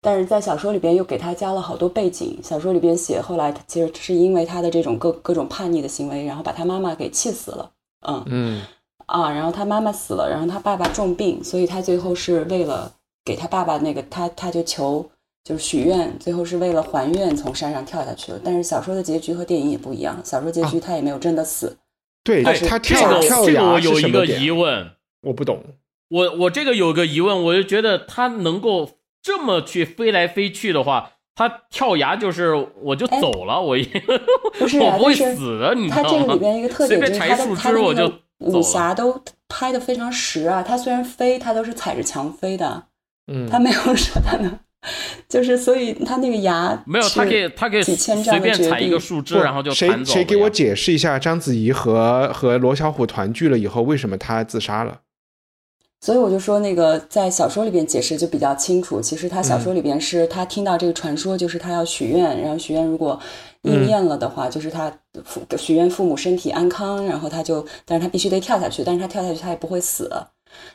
但是在小说里边又给他加了好多背景。小说里边写，后来他其实是因为他的这种各各种叛逆的行为，然后把他妈妈给气死了，嗯。嗯。啊，然后他妈妈死了，然后他爸爸重病，所以他最后是为了给他爸爸那个他他就求就是许愿，最后是为了还愿从山上跳下去了。但是小说的结局和电影也不一样，小说结局他也没有真的死，对但是他这个跳跳这个我有一个疑问，我不懂，我我这个有个疑问，我就觉得他能够这么去飞来飞去的话，他跳崖就是我就走了，我也不是啊 我不会死的，你知他道吗？他这个里边一个特点就是他的他的枝我就那个武。侠都拍的非常实啊，他虽然飞，他都是踩着墙飞的，嗯，他没有说他能，就是所以他那个牙没有，他可以他可以几千随丈的绝便踩一个树枝，然后就谁弹走了谁给我解释一下，章子怡和和罗小虎团聚了以后，为什么他自杀了？所以我就说，那个在小说里边解释就比较清楚。其实他小说里边是他听到这个传说，就是他要许愿，然后许愿如果应验了的话，就是他父许愿父母身体安康，然后他就，但是他必须得跳下去，但是他跳下去他也不会死，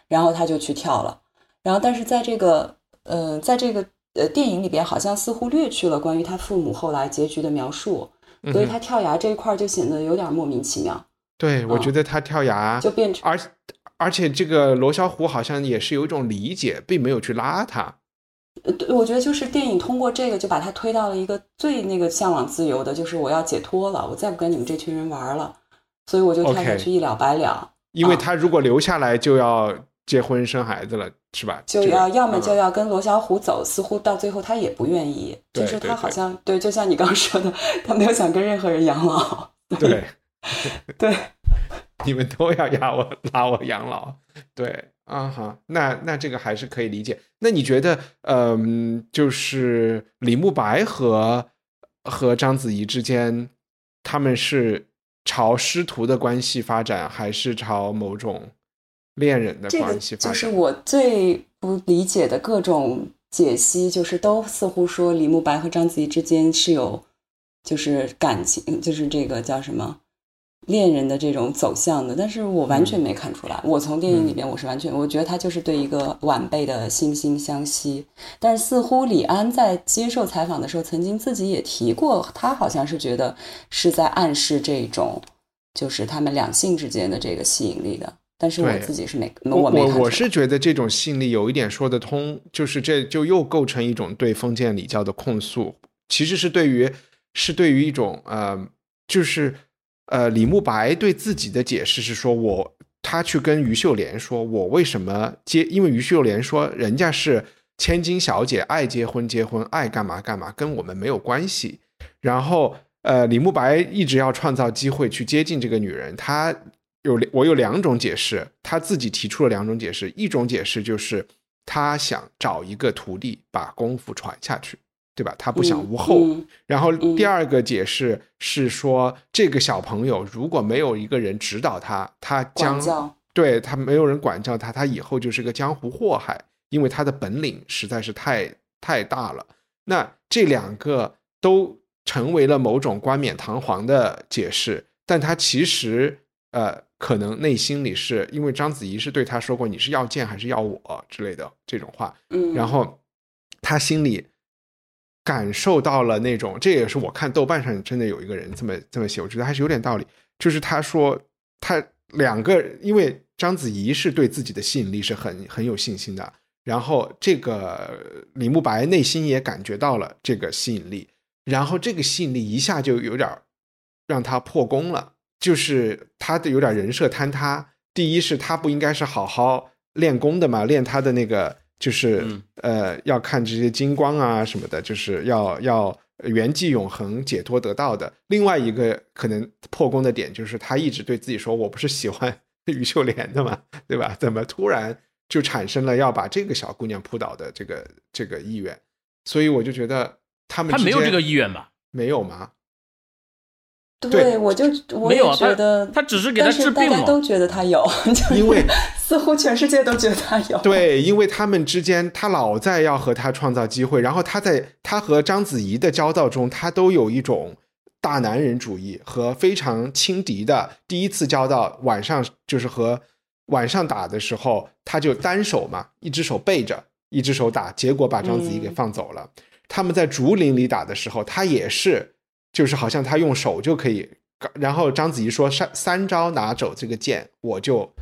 然后他就去跳了。然后但是在这个呃，在这个呃电影里边，好像似乎略去了关于他父母后来结局的描述，所以他跳崖这一块就显得有点莫名其妙。对，我觉得他跳崖就变成而。而且这个罗小虎好像也是有一种理解，并没有去拉他。我觉得就是电影通过这个就把他推到了一个最那个向往自由的，就是我要解脱了，我再不跟你们这群人玩了，所以我就跳下去一了百了。因为他如果留下来就要结婚生孩子了，是吧？就要要么就要跟罗小虎走，似乎到最后他也不愿意，就是他好像对，就像你刚说的，他没有想跟任何人养老。对，对。你们都要压我拉我养老，对啊哈，那那这个还是可以理解。那你觉得，嗯，就是李慕白和和章子怡之间，他们是朝师徒的关系发展，还是朝某种恋人的关系发展？就是我最不理解的各种解析，就是都似乎说李慕白和章子怡之间是有，就是感情，就是这个叫什么？恋人的这种走向的，但是我完全没看出来。我从电影里边，我是完全，我觉得他就是对一个晚辈的惺惺相惜。但是似乎李安在接受采访的时候，曾经自己也提过，他好像是觉得是在暗示这种，就是他们两性之间的这个吸引力的。但是我自己是没，我没我我是觉得这种吸引力有一点说得通，就是这就又构成一种对封建礼教的控诉，其实是对于是对于一种呃，就是。呃，李慕白对自己的解释是说，我他去跟于秀莲说，我为什么结？因为于秀莲说，人家是千金小姐，爱结婚结婚，爱干嘛干嘛，跟我们没有关系。然后，呃，李慕白一直要创造机会去接近这个女人。他有我有两种解释，他自己提出了两种解释。一种解释就是他想找一个徒弟，把功夫传下去。对吧？他不想无后。然后第二个解释是说，这个小朋友如果没有一个人指导他，他将对他没有人管教他，他以后就是个江湖祸害，因为他的本领实在是太太大了。那这两个都成为了某种冠冕堂皇的解释，但他其实呃，可能内心里是因为章子怡是对他说过你是要剑还是要我之类的这种话，嗯，然后他心里。感受到了那种，这也是我看豆瓣上真的有一个人这么这么写，我觉得还是有点道理。就是他说他两个，因为章子怡是对自己的吸引力是很很有信心的，然后这个李慕白内心也感觉到了这个吸引力，然后这个吸引力一下就有点让他破功了，就是他的有点人设坍塌。第一是他不应该是好好练功的嘛，练他的那个。就是呃，要看这些金光啊什么的，就是要要圆寂永恒、解脱得到的。另外一个可能破功的点，就是他一直对自己说：“我不是喜欢 于秀莲的嘛，对吧？怎么突然就产生了要把这个小姑娘扑倒的这个这个意愿？”所以我就觉得他们他没有这个意愿吧？没有吗？对，我就我也觉得他只是给他治病大家都觉得他有，因为似乎全世界都觉得他有。对，因为他们之间，他老在要和他创造机会，然后他在他和章子怡的交道中，他都有一种大男人主义和非常轻敌的。第一次交道晚上就是和晚上打的时候，他就单手嘛，一只手背着，一只手打，结果把章子怡给放走了。他们在竹林里打的时候，他也是。就是好像他用手就可以，然后章子怡说三三招拿走这个剑，我就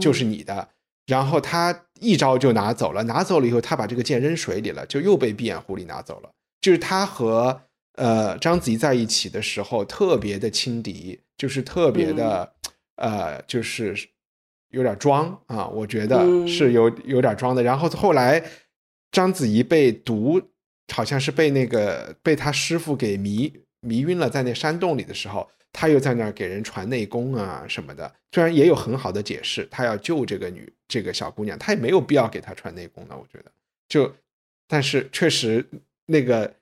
就是你的。然后他一招就拿走了，拿走了以后，他把这个剑扔水里了，就又被闭眼狐狸拿走了。就是他和呃章子怡在一起的时候，特别的轻敌，就是特别的呃，就是有点装啊，我觉得是有有点装的。然后后来章子怡被毒，好像是被那个被他师傅给迷。迷晕了，在那山洞里的时候，他又在那儿给人传内功啊什么的。虽然也有很好的解释，他要救这个女这个小姑娘，他也没有必要给她传内功的。我觉得，就但是确实那个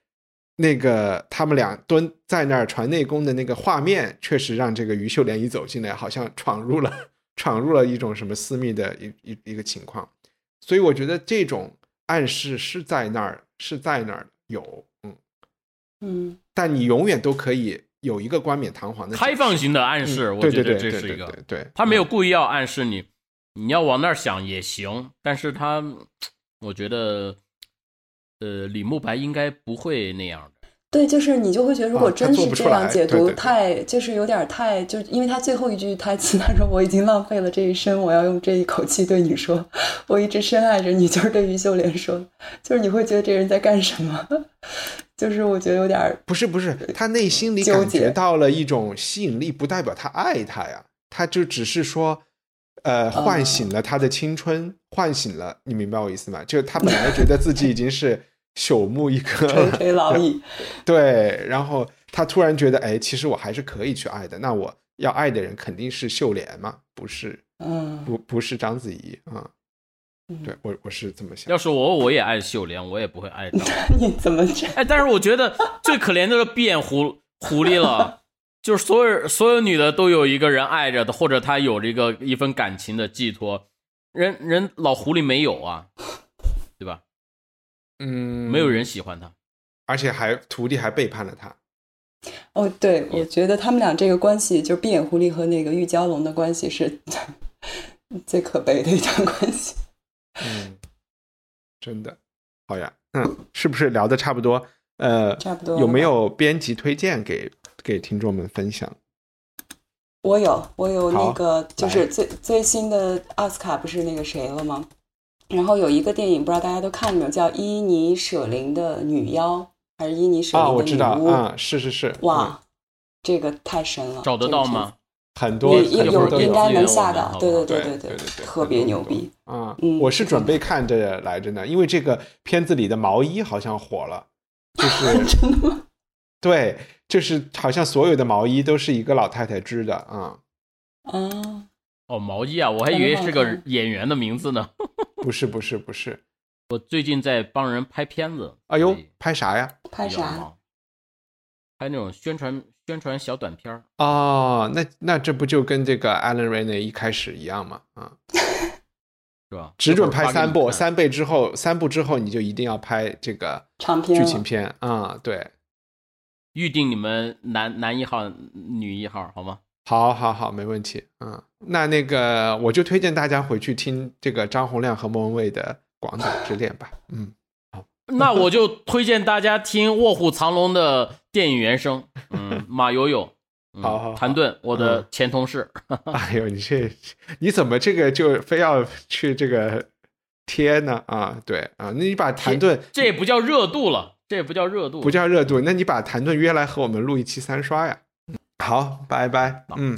那个他们俩蹲在那儿传内功的那个画面，确实让这个于秀莲一走进来，好像闯入了 闯入了一种什么私密的一一一个情况，所以我觉得这种暗示是在那儿，是在那儿有，嗯。嗯，但你永远都可以有一个冠冕堂皇的开放型的暗示，嗯我觉得这是一个。对对，对，他没有嗯故意要暗示你，你要往那儿想也行，但是他，我觉得，呃，李慕白应该不会那样的。对，就是你就会觉得，如果真是这样解读，太就是有点太，就因为他最后一句台词，他说：“我已经浪费了这一生，我要用这一口气对你说，我一直深爱着你。”就是对于秀莲说，就是你会觉得这人在干什么？就是我觉得有点不是不是，他内心里感觉到了一种吸引力，不代表他爱他呀，他就只是说，呃，唤醒了他的青春，唤醒了，你明白我意思吗？就他本来觉得自己已经是朽木一垂棵，垂老矣。对，然后他突然觉得，哎，其实我还是可以去爱的，那我要爱的人肯定是秀莲嘛，不是嗯，不不是章子怡啊、嗯对我我是这么想要。是我，我也爱秀莲，我也不会爱张。你怎么这？哎，但是我觉得最可怜的是闭眼狐狐狸了，就是所有所有女的都有一个人爱着的，或者她有这个一份感情的寄托，人人老狐狸没有啊？嗯，没有人，喜欢他。而且还徒弟还背叛了他。哦，对，我觉得他们俩这个关系，就是闭眼狐狸和那个玉娇龙的关系是 最可悲的一段关系。嗯，真的，好呀，嗯，是不是聊的差不多？呃，差不多有没有编辑推荐给给听众们分享？我有，我有那个，就是最最新的奥斯卡不是那个谁了吗？然后有一个电影，不知道大家都看了没有，叫伊尼舍林的女妖，还是伊尼舍啊，林我知道，的女巫？啊，是是是，哇，这个太神了！找得到吗？嗯很多有有应该能下到，对对对对对对，特别牛逼。啊！嗯我是准备看着来着呢，因为这个片子里的毛衣好像火了，就是 真的吗？对，就是好像所有的毛衣都是一个老太太织的啊，啊，哦，毛衣啊，我还以为是个演员的名字呢。不是不是不是，我最近在帮人拍片子，哎呦，拍啥呀？拍啥？拍那种宣传宣传小短片儿哦，那那这不就跟这个 Alan Raine 一开始一样吗？啊，是吧？只准拍三部，三倍之后，三部之后你就一定要拍这个长篇了剧情片啊、对，预定你们男男一号、女一号，好吗？好，好，好，没问题。嗯，那那个我就推荐大家回去听这个张洪亮和莫文蔚的《广岛之恋》吧。嗯，好 那我就推荐大家听《卧虎藏龙》的电影原声，嗯，马友友，嗯好好好谭盾，我的嗯前同事，哎呦，你这你怎么这个就非要去这个贴呢？啊，对啊，那你把谭盾这也不叫热度了，这也不叫热度，不叫热度，那你把谭盾约来和我们录一期三刷呀。好，拜拜。嗯。